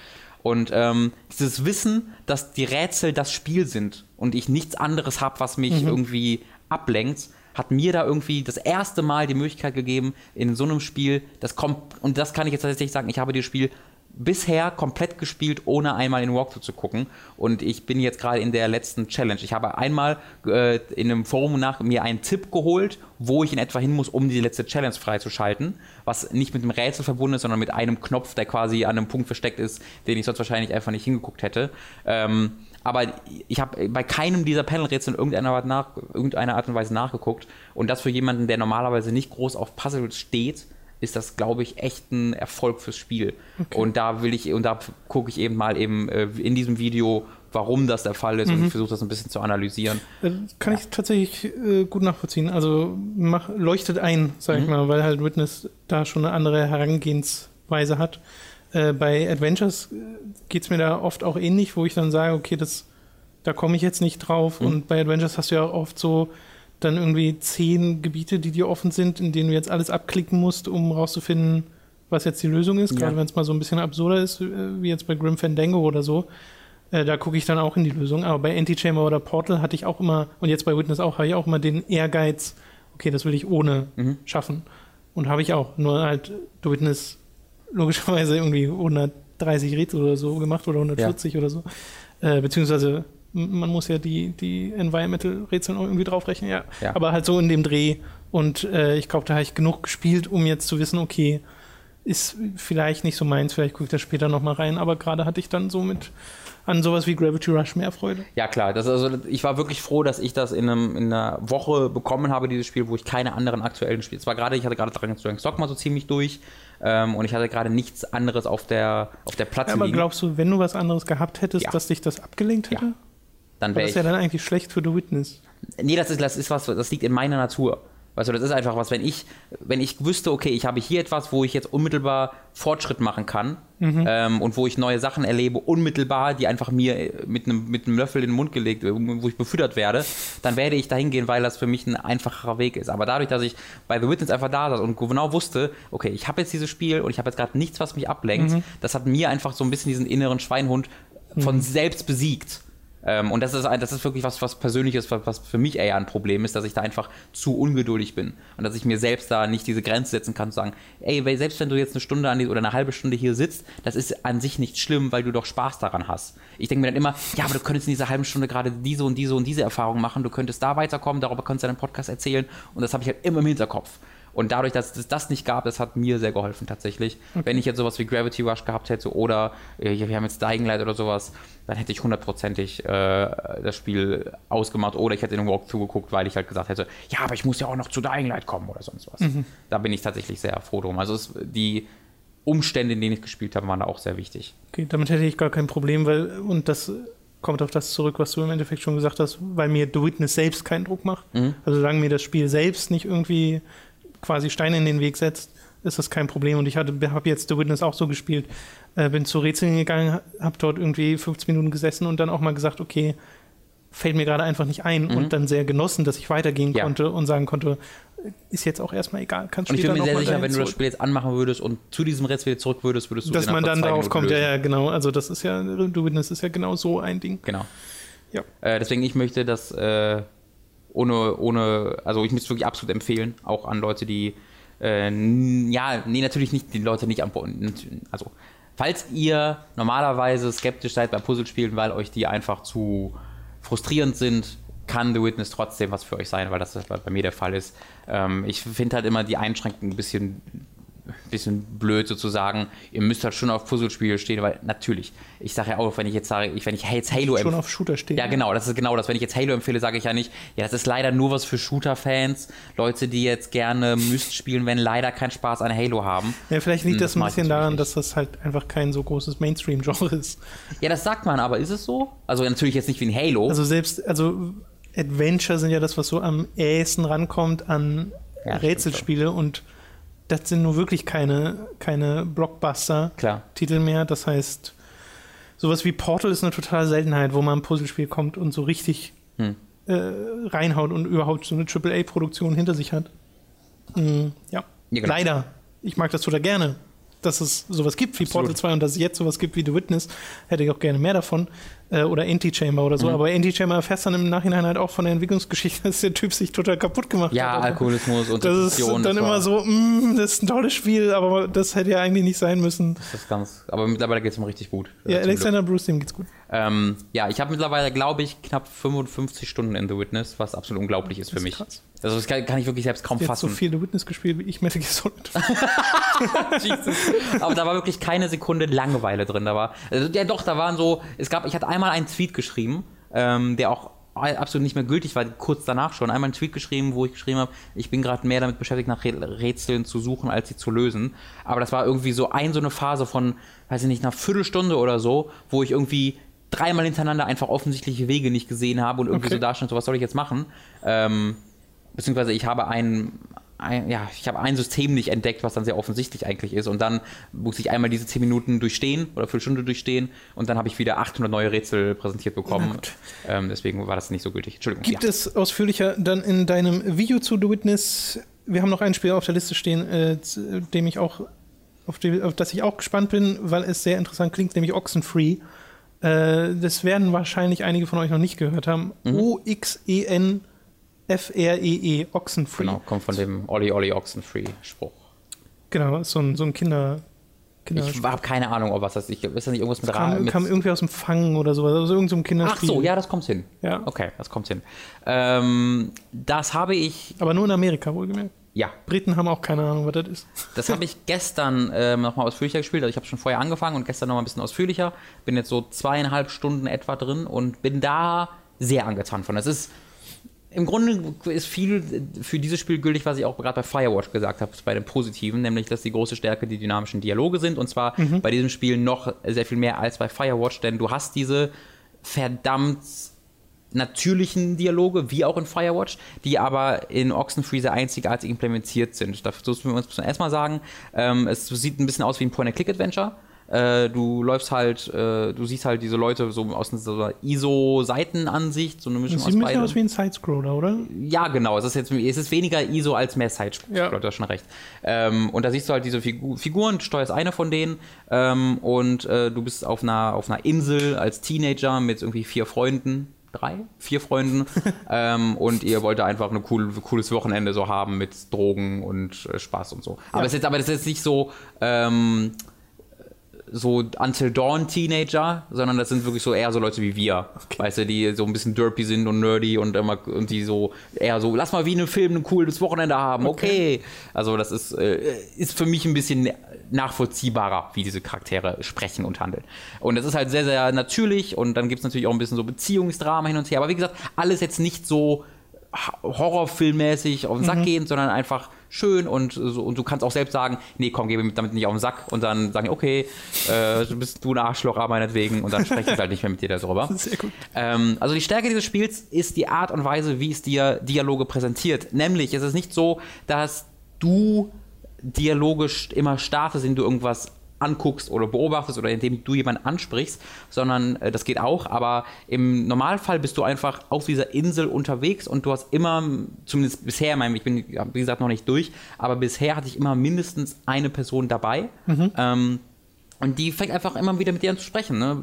Und ähm, dieses Wissen, dass die Rätsel das Spiel sind und ich nichts anderes habe, was mich mhm. irgendwie ablenkt, hat mir da irgendwie das erste Mal die Möglichkeit gegeben, in so einem Spiel, das kommt, und das kann ich jetzt tatsächlich sagen, ich habe das Spiel bisher komplett gespielt, ohne einmal in Walkthrough zu gucken. Und ich bin jetzt gerade in der letzten Challenge. Ich habe einmal äh, in einem Forum nach mir einen Tipp geholt, wo ich in etwa hin muss, um die letzte Challenge freizuschalten. Was nicht mit dem Rätsel verbunden ist, sondern mit einem Knopf, der quasi an einem Punkt versteckt ist, den ich sonst wahrscheinlich einfach nicht hingeguckt hätte. Ähm, aber ich habe bei keinem dieser Panel-Rätsel in irgendeiner Art, nach, irgendeiner Art und Weise nachgeguckt. Und das für jemanden, der normalerweise nicht groß auf Puzzles steht, ist das, glaube ich, echt ein Erfolg fürs Spiel. Okay. Und da will ich, und da gucke ich eben mal eben äh, in diesem Video, warum das der Fall ist mhm. und ich versuche das ein bisschen zu analysieren. Das kann ja. ich tatsächlich äh, gut nachvollziehen. Also mach, leuchtet ein, sag mhm. ich mal, weil halt Witness da schon eine andere Herangehensweise hat. Äh, bei Adventures äh, geht es mir da oft auch ähnlich, wo ich dann sage, okay, das, da komme ich jetzt nicht drauf. Mhm. Und bei Adventures hast du ja auch oft so dann irgendwie zehn Gebiete, die dir offen sind, in denen du jetzt alles abklicken musst, um rauszufinden, was jetzt die Lösung ist. Ja. Gerade wenn es mal so ein bisschen absurder ist, äh, wie jetzt bei Grim Fandango oder so. Äh, da gucke ich dann auch in die Lösung. Aber bei Antichamber oder Portal hatte ich auch immer, und jetzt bei Witness auch, habe ich auch immer den Ehrgeiz, okay, das will ich ohne mhm. schaffen. Und habe ich auch. Nur halt The Witness logischerweise irgendwie 130 Rätsel oder so gemacht oder 140 ja. oder so. Äh, beziehungsweise man muss ja die, die Environmental-Rätsel irgendwie draufrechnen, ja. ja. Aber halt so in dem Dreh. Und äh, ich glaube, da habe ich genug gespielt, um jetzt zu wissen, okay, ist vielleicht nicht so meins, vielleicht gucke ich da später nochmal rein. Aber gerade hatte ich dann so mit an sowas wie Gravity Rush mehr Freude. Ja, klar. Das also, ich war wirklich froh, dass ich das in, einem, in einer Woche bekommen habe, dieses Spiel, wo ich keine anderen aktuellen Spiele. Zwar gerade, ich hatte gerade Dragon's Dogma so ziemlich durch. Ähm, und ich hatte gerade nichts anderes auf der, auf der Platte. Ja, aber liegen. glaubst du, wenn du was anderes gehabt hättest, ja. dass dich das abgelenkt hätte? Ja. Dann wäre Das ist ja dann eigentlich schlecht für The Witness. Nee, das ist, das ist was, das liegt in meiner Natur. Weißt du, das ist einfach was, wenn ich, wenn ich wüsste, okay, ich habe hier etwas, wo ich jetzt unmittelbar Fortschritt machen kann mhm. ähm, und wo ich neue Sachen erlebe, unmittelbar, die einfach mir äh, mit einem, mit einem Löffel in den Mund gelegt, äh, wo ich befüttert werde, dann werde ich dahin gehen, weil das für mich ein einfacherer Weg ist. Aber dadurch, dass ich bei The Witness einfach da saß und genau wusste, okay, ich habe jetzt dieses Spiel und ich habe jetzt gerade nichts, was mich ablenkt, mhm. das hat mir einfach so ein bisschen diesen inneren Schweinhund von mhm. selbst besiegt. Ähm, und das ist, das ist wirklich was, was Persönliches, was, was für mich eher ein Problem ist, dass ich da einfach zu ungeduldig bin. Und dass ich mir selbst da nicht diese Grenze setzen kann, zu sagen, ey, selbst wenn du jetzt eine Stunde die, oder eine halbe Stunde hier sitzt, das ist an sich nicht schlimm, weil du doch Spaß daran hast. Ich denke mir dann immer, ja, aber du könntest in dieser halben Stunde gerade diese und diese und diese Erfahrung machen, du könntest da weiterkommen, darüber könntest du deinen Podcast erzählen. Und das habe ich halt immer im Hinterkopf. Und dadurch, dass es das nicht gab, das hat mir sehr geholfen tatsächlich. Okay. Wenn ich jetzt sowas wie Gravity Rush gehabt hätte oder äh, wir haben jetzt Dying Light oder sowas, dann hätte ich hundertprozentig äh, das Spiel ausgemacht oder ich hätte in den Walkthrough geguckt, weil ich halt gesagt hätte, ja, aber ich muss ja auch noch zu Dying Light kommen oder sonst was. Mhm. Da bin ich tatsächlich sehr froh drum. Also es, die Umstände, in denen ich gespielt habe, waren da auch sehr wichtig. Okay, damit hätte ich gar kein Problem, weil, und das kommt auf das zurück, was du im Endeffekt schon gesagt hast, weil mir The Witness selbst keinen Druck macht. Mhm. Also solange mir das Spiel selbst nicht irgendwie quasi Steine in den Weg setzt, ist das kein Problem. Und ich habe jetzt The Witness auch so gespielt. Äh, bin zu Rätseln gegangen, habe dort irgendwie 15 Minuten gesessen und dann auch mal gesagt, okay, fällt mir gerade einfach nicht ein mhm. und dann sehr genossen, dass ich weitergehen ja. konnte und sagen konnte, ist jetzt auch erstmal egal. Kannst und ich bin mir sehr sicher, wenn du das Spiel jetzt anmachen würdest und zu diesem Rätsel zurück würdest, würdest du Dass man dann darauf kommt, ja, ja, genau. Also das ist ja, The Witness ist ja genau so ein Ding. Genau. Ja. Äh, deswegen, ich möchte das äh, ohne, ohne, also ich möchte es wirklich absolut empfehlen, auch an Leute, die, äh, ja, nee, natürlich nicht, die Leute nicht am, also, falls ihr normalerweise skeptisch seid bei Puzzlespielen, weil euch die einfach zu frustrierend sind, kann The Witness trotzdem was für euch sein, weil das bei mir der Fall ist. Ähm, ich finde halt immer die Einschränkungen ein bisschen bisschen blöd sozusagen, ihr müsst halt schon auf Puzzlespiele stehen, weil natürlich, ich sage ja auch, wenn ich jetzt sage, wenn ich jetzt Halo empfehle. Schon auf Shooter stehen. Ja, genau, das ist genau das. Wenn ich jetzt Halo empfehle, sage ich ja nicht, ja, das ist leider nur was für Shooter-Fans, Leute, die jetzt gerne Myst spielen, wenn leider keinen Spaß an Halo haben. Ja, vielleicht liegt hm, das, das ein bisschen daran, nicht. dass das halt einfach kein so großes Mainstream-Genre ist. Ja, das sagt man, aber ist es so? Also natürlich jetzt nicht wie ein Halo. Also selbst, also Adventure sind ja das, was so am ehesten rankommt an ja, Rätselspiele und das sind nur wirklich keine, keine Blockbuster-Titel mehr. Das heißt, sowas wie Portal ist eine totale Seltenheit, wo man ein Puzzlespiel kommt und so richtig hm. äh, reinhaut und überhaupt so eine AAA-Produktion hinter sich hat. Mhm, ja. ja genau. Leider. Ich mag das total gerne dass es sowas gibt wie Absolut. Portal 2 und dass es jetzt sowas gibt wie The Witness, hätte ich auch gerne mehr davon. Äh, oder Anti-Chamber oder so. Mhm. Aber Anti-Chamber erfährst dann im Nachhinein halt auch von der Entwicklungsgeschichte, (laughs) dass der Typ sich total kaputt gemacht ja, hat. Ja, Alkoholismus und Das ist dann das immer so, mh, mm, das ist ein tolles Spiel, aber das hätte ja eigentlich nicht sein müssen. Das ist ganz, aber mittlerweile geht es ihm richtig gut. Ja, Alexander Bruce, dem geht's gut. Ähm, ja, ich habe mittlerweile, glaube ich, knapp 55 Stunden in The Witness, was absolut unglaublich ist für mich. Krass. Also das kann, kann, ich wirklich selbst kaum Jetzt fassen. so viel The Witness gespielt wie ich Metal Gear Solid. Aber da war wirklich keine Sekunde Langeweile drin. Da war, also, ja doch, da waren so, es gab, ich hatte einmal einmal einen Tweet geschrieben, ähm, der auch absolut nicht mehr gültig war, kurz danach schon. Einmal einen Tweet geschrieben, wo ich geschrieben habe, ich bin gerade mehr damit beschäftigt, nach Rätseln zu suchen, als sie zu lösen. Aber das war irgendwie so ein, so eine Phase von, weiß ich nicht, einer Viertelstunde oder so, wo ich irgendwie dreimal hintereinander einfach offensichtliche Wege nicht gesehen habe und irgendwie okay. so da stand, so was soll ich jetzt machen? Ähm, beziehungsweise ich habe einen ein, ja, ich habe ein System nicht entdeckt, was dann sehr offensichtlich eigentlich ist. Und dann muss ich einmal diese 10 Minuten durchstehen oder Viertelstunde durchstehen und dann habe ich wieder 800 neue Rätsel präsentiert bekommen. Ähm, deswegen war das nicht so gültig. Entschuldigung. Gibt ja. es ausführlicher dann in deinem Video zu The Witness? Wir haben noch ein Spiel auf der Liste stehen, äh, dem ich auch, auf, die, auf das ich auch gespannt bin, weil es sehr interessant klingt, nämlich Oxenfree. Äh, das werden wahrscheinlich einige von euch noch nicht gehört haben. Mhm. O-X-E-N F-R-E-E, -E, Oxenfree. Genau, kommt von dem Olli Olli Oxenfree-Spruch. Genau, so ein, so ein Kinder. Kinder ich habe keine Ahnung, ob was das ist. Ist das nicht irgendwas mit kam, kam irgendwie aus dem Fangen oder sowas. Also irgend so ein Kinderspiel. Ach so, ja, das kommt hin. Ja. Okay, das kommt hin. Ähm, das habe ich. Aber nur in Amerika, wohlgemerkt. Ja. Briten haben auch keine Ahnung, was das ist. Das habe ich gestern äh, nochmal ausführlicher gespielt. Also ich habe schon vorher angefangen und gestern nochmal ein bisschen ausführlicher. Bin jetzt so zweieinhalb Stunden etwa drin und bin da sehr angetan von. Es ist im Grunde ist viel für dieses Spiel gültig, was ich auch gerade bei Firewatch gesagt habe, bei dem Positiven, nämlich, dass die große Stärke die dynamischen Dialoge sind und zwar mhm. bei diesem Spiel noch sehr viel mehr als bei Firewatch, denn du hast diese verdammt natürlichen Dialoge, wie auch in Firewatch, die aber in Oxenfree einzigartig implementiert sind. Dazu müssen wir uns erstmal sagen, ähm, es sieht ein bisschen aus wie ein Point-and-Click-Adventure äh, du läufst halt, äh, du siehst halt diese Leute so aus einer ISO-Seitenansicht, so eine Mischung das sieht aus beidem. aus wie ein Sidescroller, oder? Ja, genau. Es ist jetzt es ist weniger ISO als mehr Sidescroller, ja. du hast schon recht. Ähm, und da siehst du halt diese Figu Figuren, du steuerst eine von denen ähm, und äh, du bist auf einer, auf einer Insel als Teenager mit irgendwie vier Freunden drei, vier Freunden (laughs) ähm, und ihr wollt einfach ein cool, cooles Wochenende so haben mit Drogen und äh, Spaß und so. Aber, ja. es ist, aber das ist jetzt nicht so, ähm, so Until Dawn Teenager, sondern das sind wirklich so eher so Leute wie wir. Okay. Weißt du, die so ein bisschen derpy sind und nerdy und immer und die so eher so, lass mal wie in einem Film ein cooles Wochenende haben, okay. okay. Also das ist, äh, ist für mich ein bisschen nachvollziehbarer, wie diese Charaktere sprechen und handeln. Und das ist halt sehr, sehr natürlich und dann gibt es natürlich auch ein bisschen so Beziehungsdrama hin und her. Aber wie gesagt, alles jetzt nicht so Horrorfilmmäßig auf den Sack mhm. gehen, sondern einfach schön und, so, und du kannst auch selbst sagen, nee, komm, geh mir damit nicht auf den Sack und dann sagen, okay, äh, bist du ein Arschloch, aber meinetwegen und dann spreche ich halt nicht mehr mit dir darüber. (laughs) Sehr gut. Ähm, also die Stärke dieses Spiels ist die Art und Weise, wie es dir Dialoge präsentiert. Nämlich, es ist nicht so, dass du dialogisch immer startest, indem du irgendwas anguckst oder beobachtest oder indem du jemanden ansprichst, sondern äh, das geht auch, aber im Normalfall bist du einfach auf dieser Insel unterwegs und du hast immer, zumindest bisher, ich bin wie gesagt noch nicht durch, aber bisher hatte ich immer mindestens eine Person dabei. Mhm. Ähm, und die fängt einfach immer wieder mit dir an zu sprechen. Ne?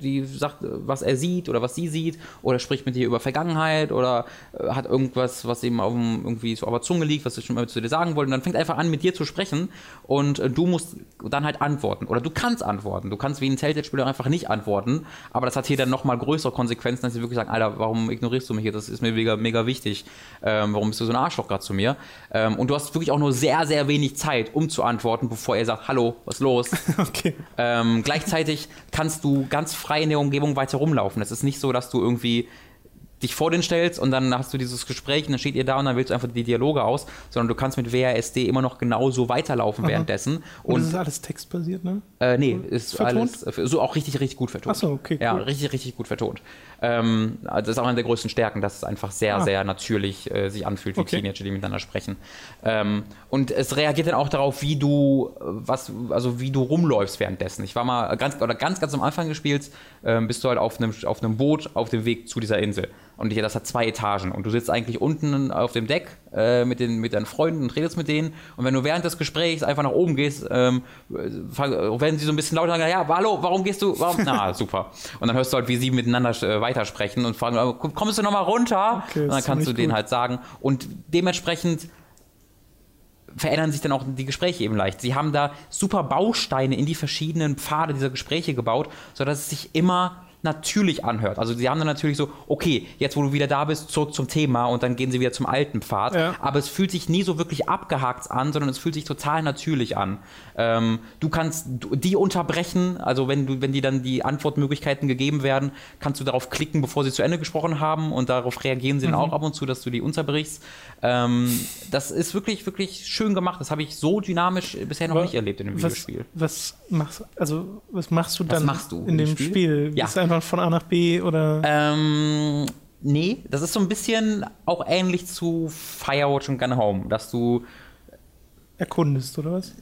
Die sagt, was er sieht oder was sie sieht, oder spricht mit dir über Vergangenheit oder äh, hat irgendwas, was ihm auf dem, irgendwie so auf der Zunge liegt, was sie schon mal zu dir sagen wollte. Und dann fängt einfach an, mit dir zu sprechen und äh, du musst dann halt antworten. Oder du kannst antworten. Du kannst wie ein Telltale-Spieler einfach nicht antworten, aber das hat hier dann nochmal größere Konsequenzen, dass sie wirklich sagen, Alter, warum ignorierst du mich hier? Das ist mir mega, mega wichtig. Ähm, warum bist du so ein Arschloch gerade zu mir? Ähm, und du hast wirklich auch nur sehr, sehr wenig Zeit, um zu antworten, bevor er sagt, hallo, was ist los? (laughs) Okay. Ähm, gleichzeitig kannst du ganz frei in der Umgebung weiter rumlaufen. Es ist nicht so, dass du irgendwie dich vor den stellst und dann hast du dieses Gespräch und dann steht ihr da und dann wählst du einfach die Dialoge aus, sondern du kannst mit WASD immer noch genauso weiterlaufen Aha. währenddessen. Und, und das ist alles textbasiert, ne? Äh, nee, ist vertont? alles so auch richtig, richtig gut vertont. Achso, okay. Cool. Ja, richtig, richtig gut vertont. Ähm, das ist auch eine der größten Stärken, dass es einfach sehr, ah. sehr natürlich äh, sich anfühlt, wie okay. Teenager, die miteinander sprechen. Ähm, und es reagiert dann auch darauf, wie du was, also wie du rumläufst währenddessen. Ich war mal ganz oder ganz, ganz am Anfang gespielt, äh, bist du halt auf einem, auf einem Boot auf dem Weg zu dieser Insel. Und das hat zwei Etagen. Und du sitzt eigentlich unten auf dem Deck äh, mit, den, mit deinen Freunden und redest mit denen. Und wenn du während des Gesprächs einfach nach oben gehst, ähm, werden sie so ein bisschen lauter sagen, ja, hallo, warum gehst du? Warum? (laughs) Na, super. Und dann hörst du halt, wie sie miteinander äh, weitersprechen und fragen, kommst du nochmal runter? Okay, und dann kannst du denen halt sagen. Und dementsprechend verändern sich dann auch die Gespräche eben leicht. Sie haben da super Bausteine in die verschiedenen Pfade dieser Gespräche gebaut, sodass es sich immer natürlich anhört. Also sie haben dann natürlich so, okay, jetzt wo du wieder da bist, zurück zum Thema und dann gehen sie wieder zum alten Pfad. Ja. Aber es fühlt sich nie so wirklich abgehakt an, sondern es fühlt sich total natürlich an. Ähm, du kannst die unterbrechen, also wenn du, wenn die dann die Antwortmöglichkeiten gegeben werden, kannst du darauf klicken, bevor sie zu Ende gesprochen haben und darauf reagieren sie dann auch ab und zu, dass du die unterbrichst. Ähm, das ist wirklich, wirklich schön gemacht. Das habe ich so dynamisch bisher noch Aber nicht erlebt in einem Was, Videospiel. was machst also was machst du Was dann machst du in dem im Spiel? Spiel? Ja. Einfach von A nach B oder Ähm, nee, das ist so ein bisschen auch ähnlich zu Firewatch und Gun Home, dass du, erkundest oder was?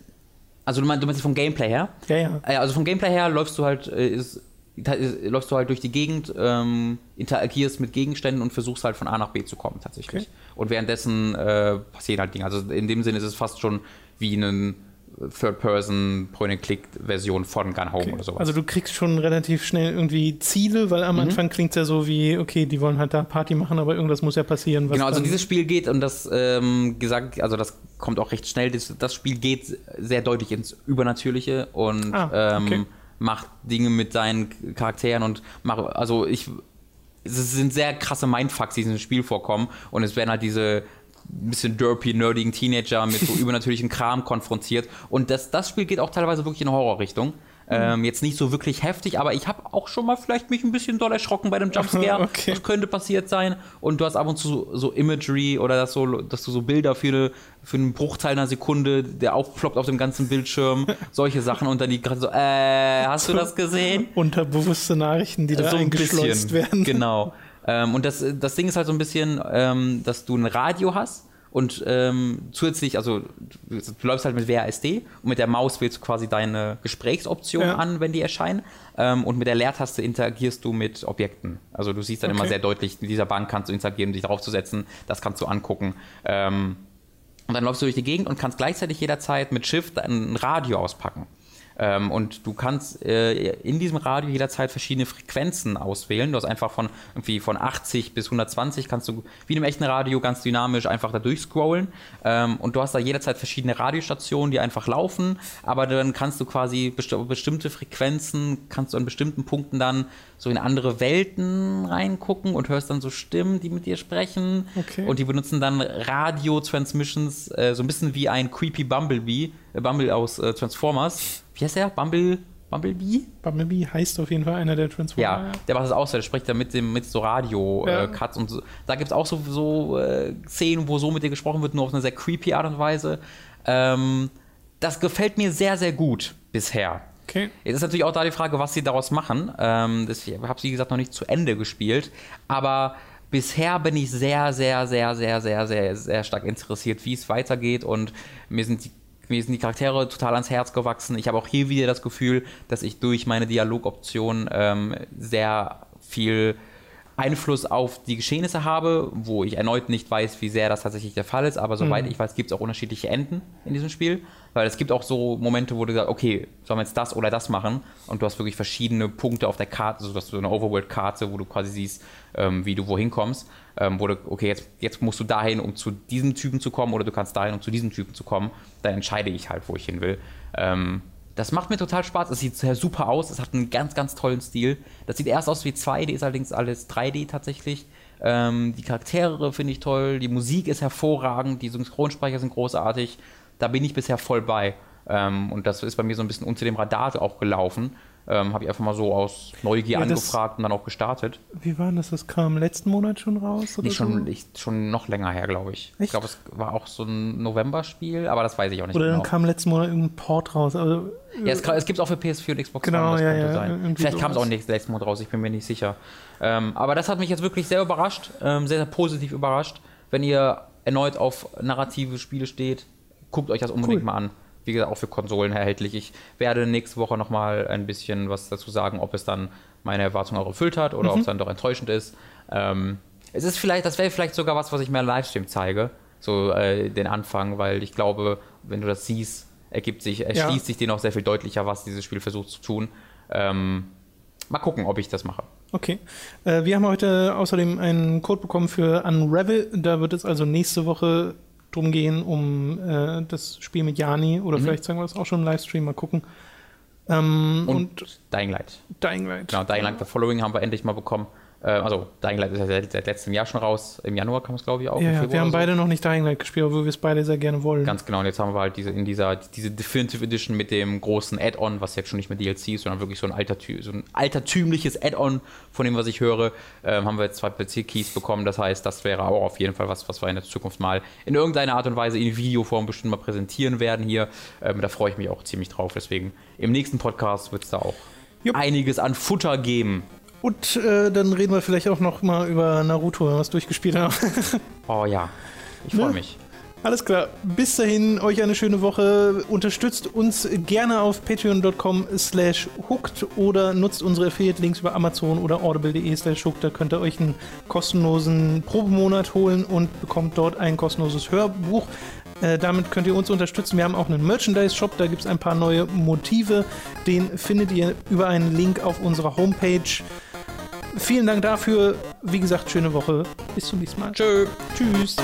also du meinst, du meinst vom Gameplay her? Ja, ja. Äh, Also vom Gameplay her läufst du halt, äh, ist, läufst du halt durch die Gegend, ähm, interagierst mit Gegenständen und versuchst halt von A nach B zu kommen tatsächlich. Okay. Und währenddessen äh, passieren halt Dinge. Also in dem Sinne ist es fast schon wie eine Third-Person Point-and-Click-Version von Gun Home Okay. oder sowas. Also du kriegst schon relativ schnell irgendwie Ziele, weil Mhm. am Anfang klingt es ja so wie, okay, die wollen halt da Party machen, aber irgendwas muss ja passieren. Was Genau, also dieses Spiel geht und das ähm, gesagt, also das kommt auch recht schnell. Das, das Spiel geht sehr deutlich ins Übernatürliche und Ah, okay. ähm, macht Dinge mit seinen Charakteren und macht, also ich, es sind sehr krasse Mindfucks, die in diesem Spiel vorkommen und es werden halt diese bisschen derpy, nerdigen Teenager mit so (laughs) übernatürlichen Kram konfrontiert und das, das Spiel geht auch teilweise wirklich in Horrorrichtung. Ähm, jetzt nicht so wirklich heftig, aber ich habe auch schon mal vielleicht mich ein bisschen doll erschrocken bei dem Jumpscare. (laughs) Okay. Das könnte passiert sein. Und du hast ab und zu so, so Imagery oder das so, dass du so Bilder für, eine, für einen Bruchteil einer Sekunde, der aufploppt auf dem ganzen Bildschirm, (laughs) solche Sachen und dann die gerade so, äh, hast du das gesehen? unterbewusste Nachrichten, die da so ein eingeschleust werden. Genau. Ähm, und das, das Ding ist halt so ein bisschen, ähm, dass du ein Radio hast und ähm, zusätzlich, also du, du läufst halt mit WASD und mit der Maus wählst du quasi deine Gesprächsoptionen Ja. an, wenn die erscheinen. Ähm, und mit der Leertaste interagierst du mit Objekten. Also du siehst dann immer Okay. sehr deutlich, in dieser Bank kannst du interagieren, dich draufzusetzen, das kannst du angucken. Ähm, und dann läufst du durch die Gegend und kannst gleichzeitig jederzeit mit Shift ein Radio auspacken. Ähm, und du kannst äh, in diesem Radio jederzeit verschiedene Frequenzen auswählen. Du hast einfach von irgendwie von 80 bis 120 kannst du wie in einem echten Radio ganz dynamisch einfach da durchscrollen. Ähm, und du hast da jederzeit verschiedene Radiostationen, die einfach laufen. Aber dann kannst du quasi besti bestimmte Frequenzen, kannst du an bestimmten Punkten dann so in andere Welten reingucken und hörst dann so Stimmen, die mit dir sprechen. Okay. Und die benutzen dann Radio-Transmissions, äh, so ein bisschen wie ein creepy Bumblebee, Bumble aus äh, Transformers. Wie heißt der? Bumble, Bumblebee? Bumblebee heißt auf jeden Fall einer der Transformer. Ja, der macht das auch so, der spricht da mit, dem, mit so Ja. Radio-Cuts und so. Da gibt es auch so, so äh, Szenen, wo so mit dir gesprochen wird, nur auf eine sehr creepy Art und Weise. Ähm, das gefällt mir sehr, sehr gut bisher. Okay. Jetzt ist natürlich auch da die Frage, was sie daraus machen. Ähm, das, ich habe wie gesagt noch nicht zu Ende gespielt, aber bisher bin ich sehr, sehr, sehr, sehr, sehr, sehr, sehr stark interessiert, wie es weitergeht und mir sind die mir sind die Charaktere total ans Herz gewachsen. Ich habe auch hier wieder das Gefühl, dass ich durch meine Dialogoption ähm, sehr viel Einfluss auf die Geschehnisse habe, wo ich erneut nicht weiß, wie sehr das tatsächlich der Fall ist, aber soweit ich weiß, gibt es auch unterschiedliche Enden in diesem Spiel, weil es gibt auch so Momente, wo du sagst, okay, sollen wir jetzt das oder das machen? Und du hast wirklich verschiedene Punkte auf der Karte, so dass du eine Overworld-Karte, wo du quasi siehst, ähm, wie du wohin kommst, ähm, wo du, okay, jetzt, jetzt musst du dahin, um zu diesem Typen zu kommen oder du kannst dahin, um zu diesem Typen zu kommen, dann entscheide ich halt, wo ich hin will. Ähm, das macht mir total Spaß. Es sieht super aus. Es hat einen ganz, ganz tollen Stil. Das sieht erst aus wie 2D, ist allerdings alles 3D tatsächlich. Ähm, die Charaktere finde ich toll. Die Musik ist hervorragend. Die Synchronsprecher sind großartig. Da bin ich bisher voll bei. Ähm, und das ist bei mir so ein bisschen unter dem Radar auch gelaufen. Ähm, Habe ich einfach mal so aus Neugier Ja, angefragt und dann auch gestartet. Wie war das? Das kam letzten Monat schon raus? Oder Nicht schon, so? ich, schon noch länger her, glaube ich. Ich Echt? glaube, es war auch so ein November-Spiel, aber das weiß ich auch nicht Oder genau. dann kam letzten Monat irgendein Port raus. Also, Ja, es, es gibt es auch für PS4 und Xbox Genau, One, das ja, könnte ja, sein. Vielleicht kam es auch nicht nächsten Monat raus, ich bin mir nicht sicher. Ähm, aber das hat mich jetzt wirklich sehr überrascht, ähm, sehr, sehr positiv überrascht. Wenn ihr erneut auf narrative Spiele steht, guckt euch das unbedingt Cool. mal an. Wie gesagt, auch für Konsolen erhältlich. Ich werde nächste Woche nochmal ein bisschen was dazu sagen, ob es dann meine Erwartungen auch erfüllt hat oder ob Mhm. es dann doch enttäuschend ist. Ähm, es ist vielleicht, das wäre vielleicht sogar was, was ich mir im Livestream zeige, so äh, den Anfang, weil ich glaube, wenn du das siehst, ergibt sich, erschließt Ja. sich dir noch sehr viel deutlicher, was dieses Spiel versucht zu tun. Ähm, mal gucken, ob ich das mache. Okay. Äh, wir haben heute außerdem einen Code bekommen für Unravel. Da wird es also nächste Woche drum gehen, um äh, das Spiel mit Jani. Oder Mhm. vielleicht sagen wir das auch schon im Livestream. Mal gucken. Ähm, und, und Dying Light. Dying Light. Genau, Dying Light The Following haben wir endlich mal bekommen. Äh, also, Dying Light ist ja seit, seit, letztem Jahr schon raus. Im Januar kam es, glaube ich, auch. Ja, wir haben so. beide noch nicht Dying Light gespielt, obwohl wir es beide sehr gerne wollen. Ganz genau. Und jetzt haben wir halt diese, in dieser diese Definitive Edition mit dem großen Add-on, was jetzt schon nicht mehr DLC ist, sondern wirklich so ein, altertü so ein altertümliches Add-on, von dem, was ich höre, äh, haben wir jetzt zwei PC-Keys bekommen. Das heißt, das wäre auch auf jeden Fall was, was wir in der Zukunft mal in irgendeiner Art und Weise in Videoform bestimmt mal präsentieren werden hier. Ähm, da freue ich mich auch ziemlich drauf. Deswegen im nächsten Podcast wird es da auch Jupp. einiges an Futter geben. Und äh, dann reden wir vielleicht auch noch mal über Naruto, wenn wir es durchgespielt haben. (laughs) oh ja, ich freue ne? mich. Alles klar. Bis dahin, euch eine schöne Woche. Unterstützt uns gerne auf patreon.com slash hooked oder nutzt unsere Affiliate-Links über Amazon oder audible.de slash hooked. Da könnt ihr euch einen kostenlosen Probemonat holen und bekommt dort ein kostenloses Hörbuch. Äh, damit könnt ihr uns unterstützen. Wir haben auch einen Merchandise-Shop, da gibt es ein paar neue Motive. Den findet ihr über einen Link auf unserer Homepage. Vielen Dank dafür. Wie gesagt, schöne Woche. Bis zum nächsten Mal. Tschö. Tschüss.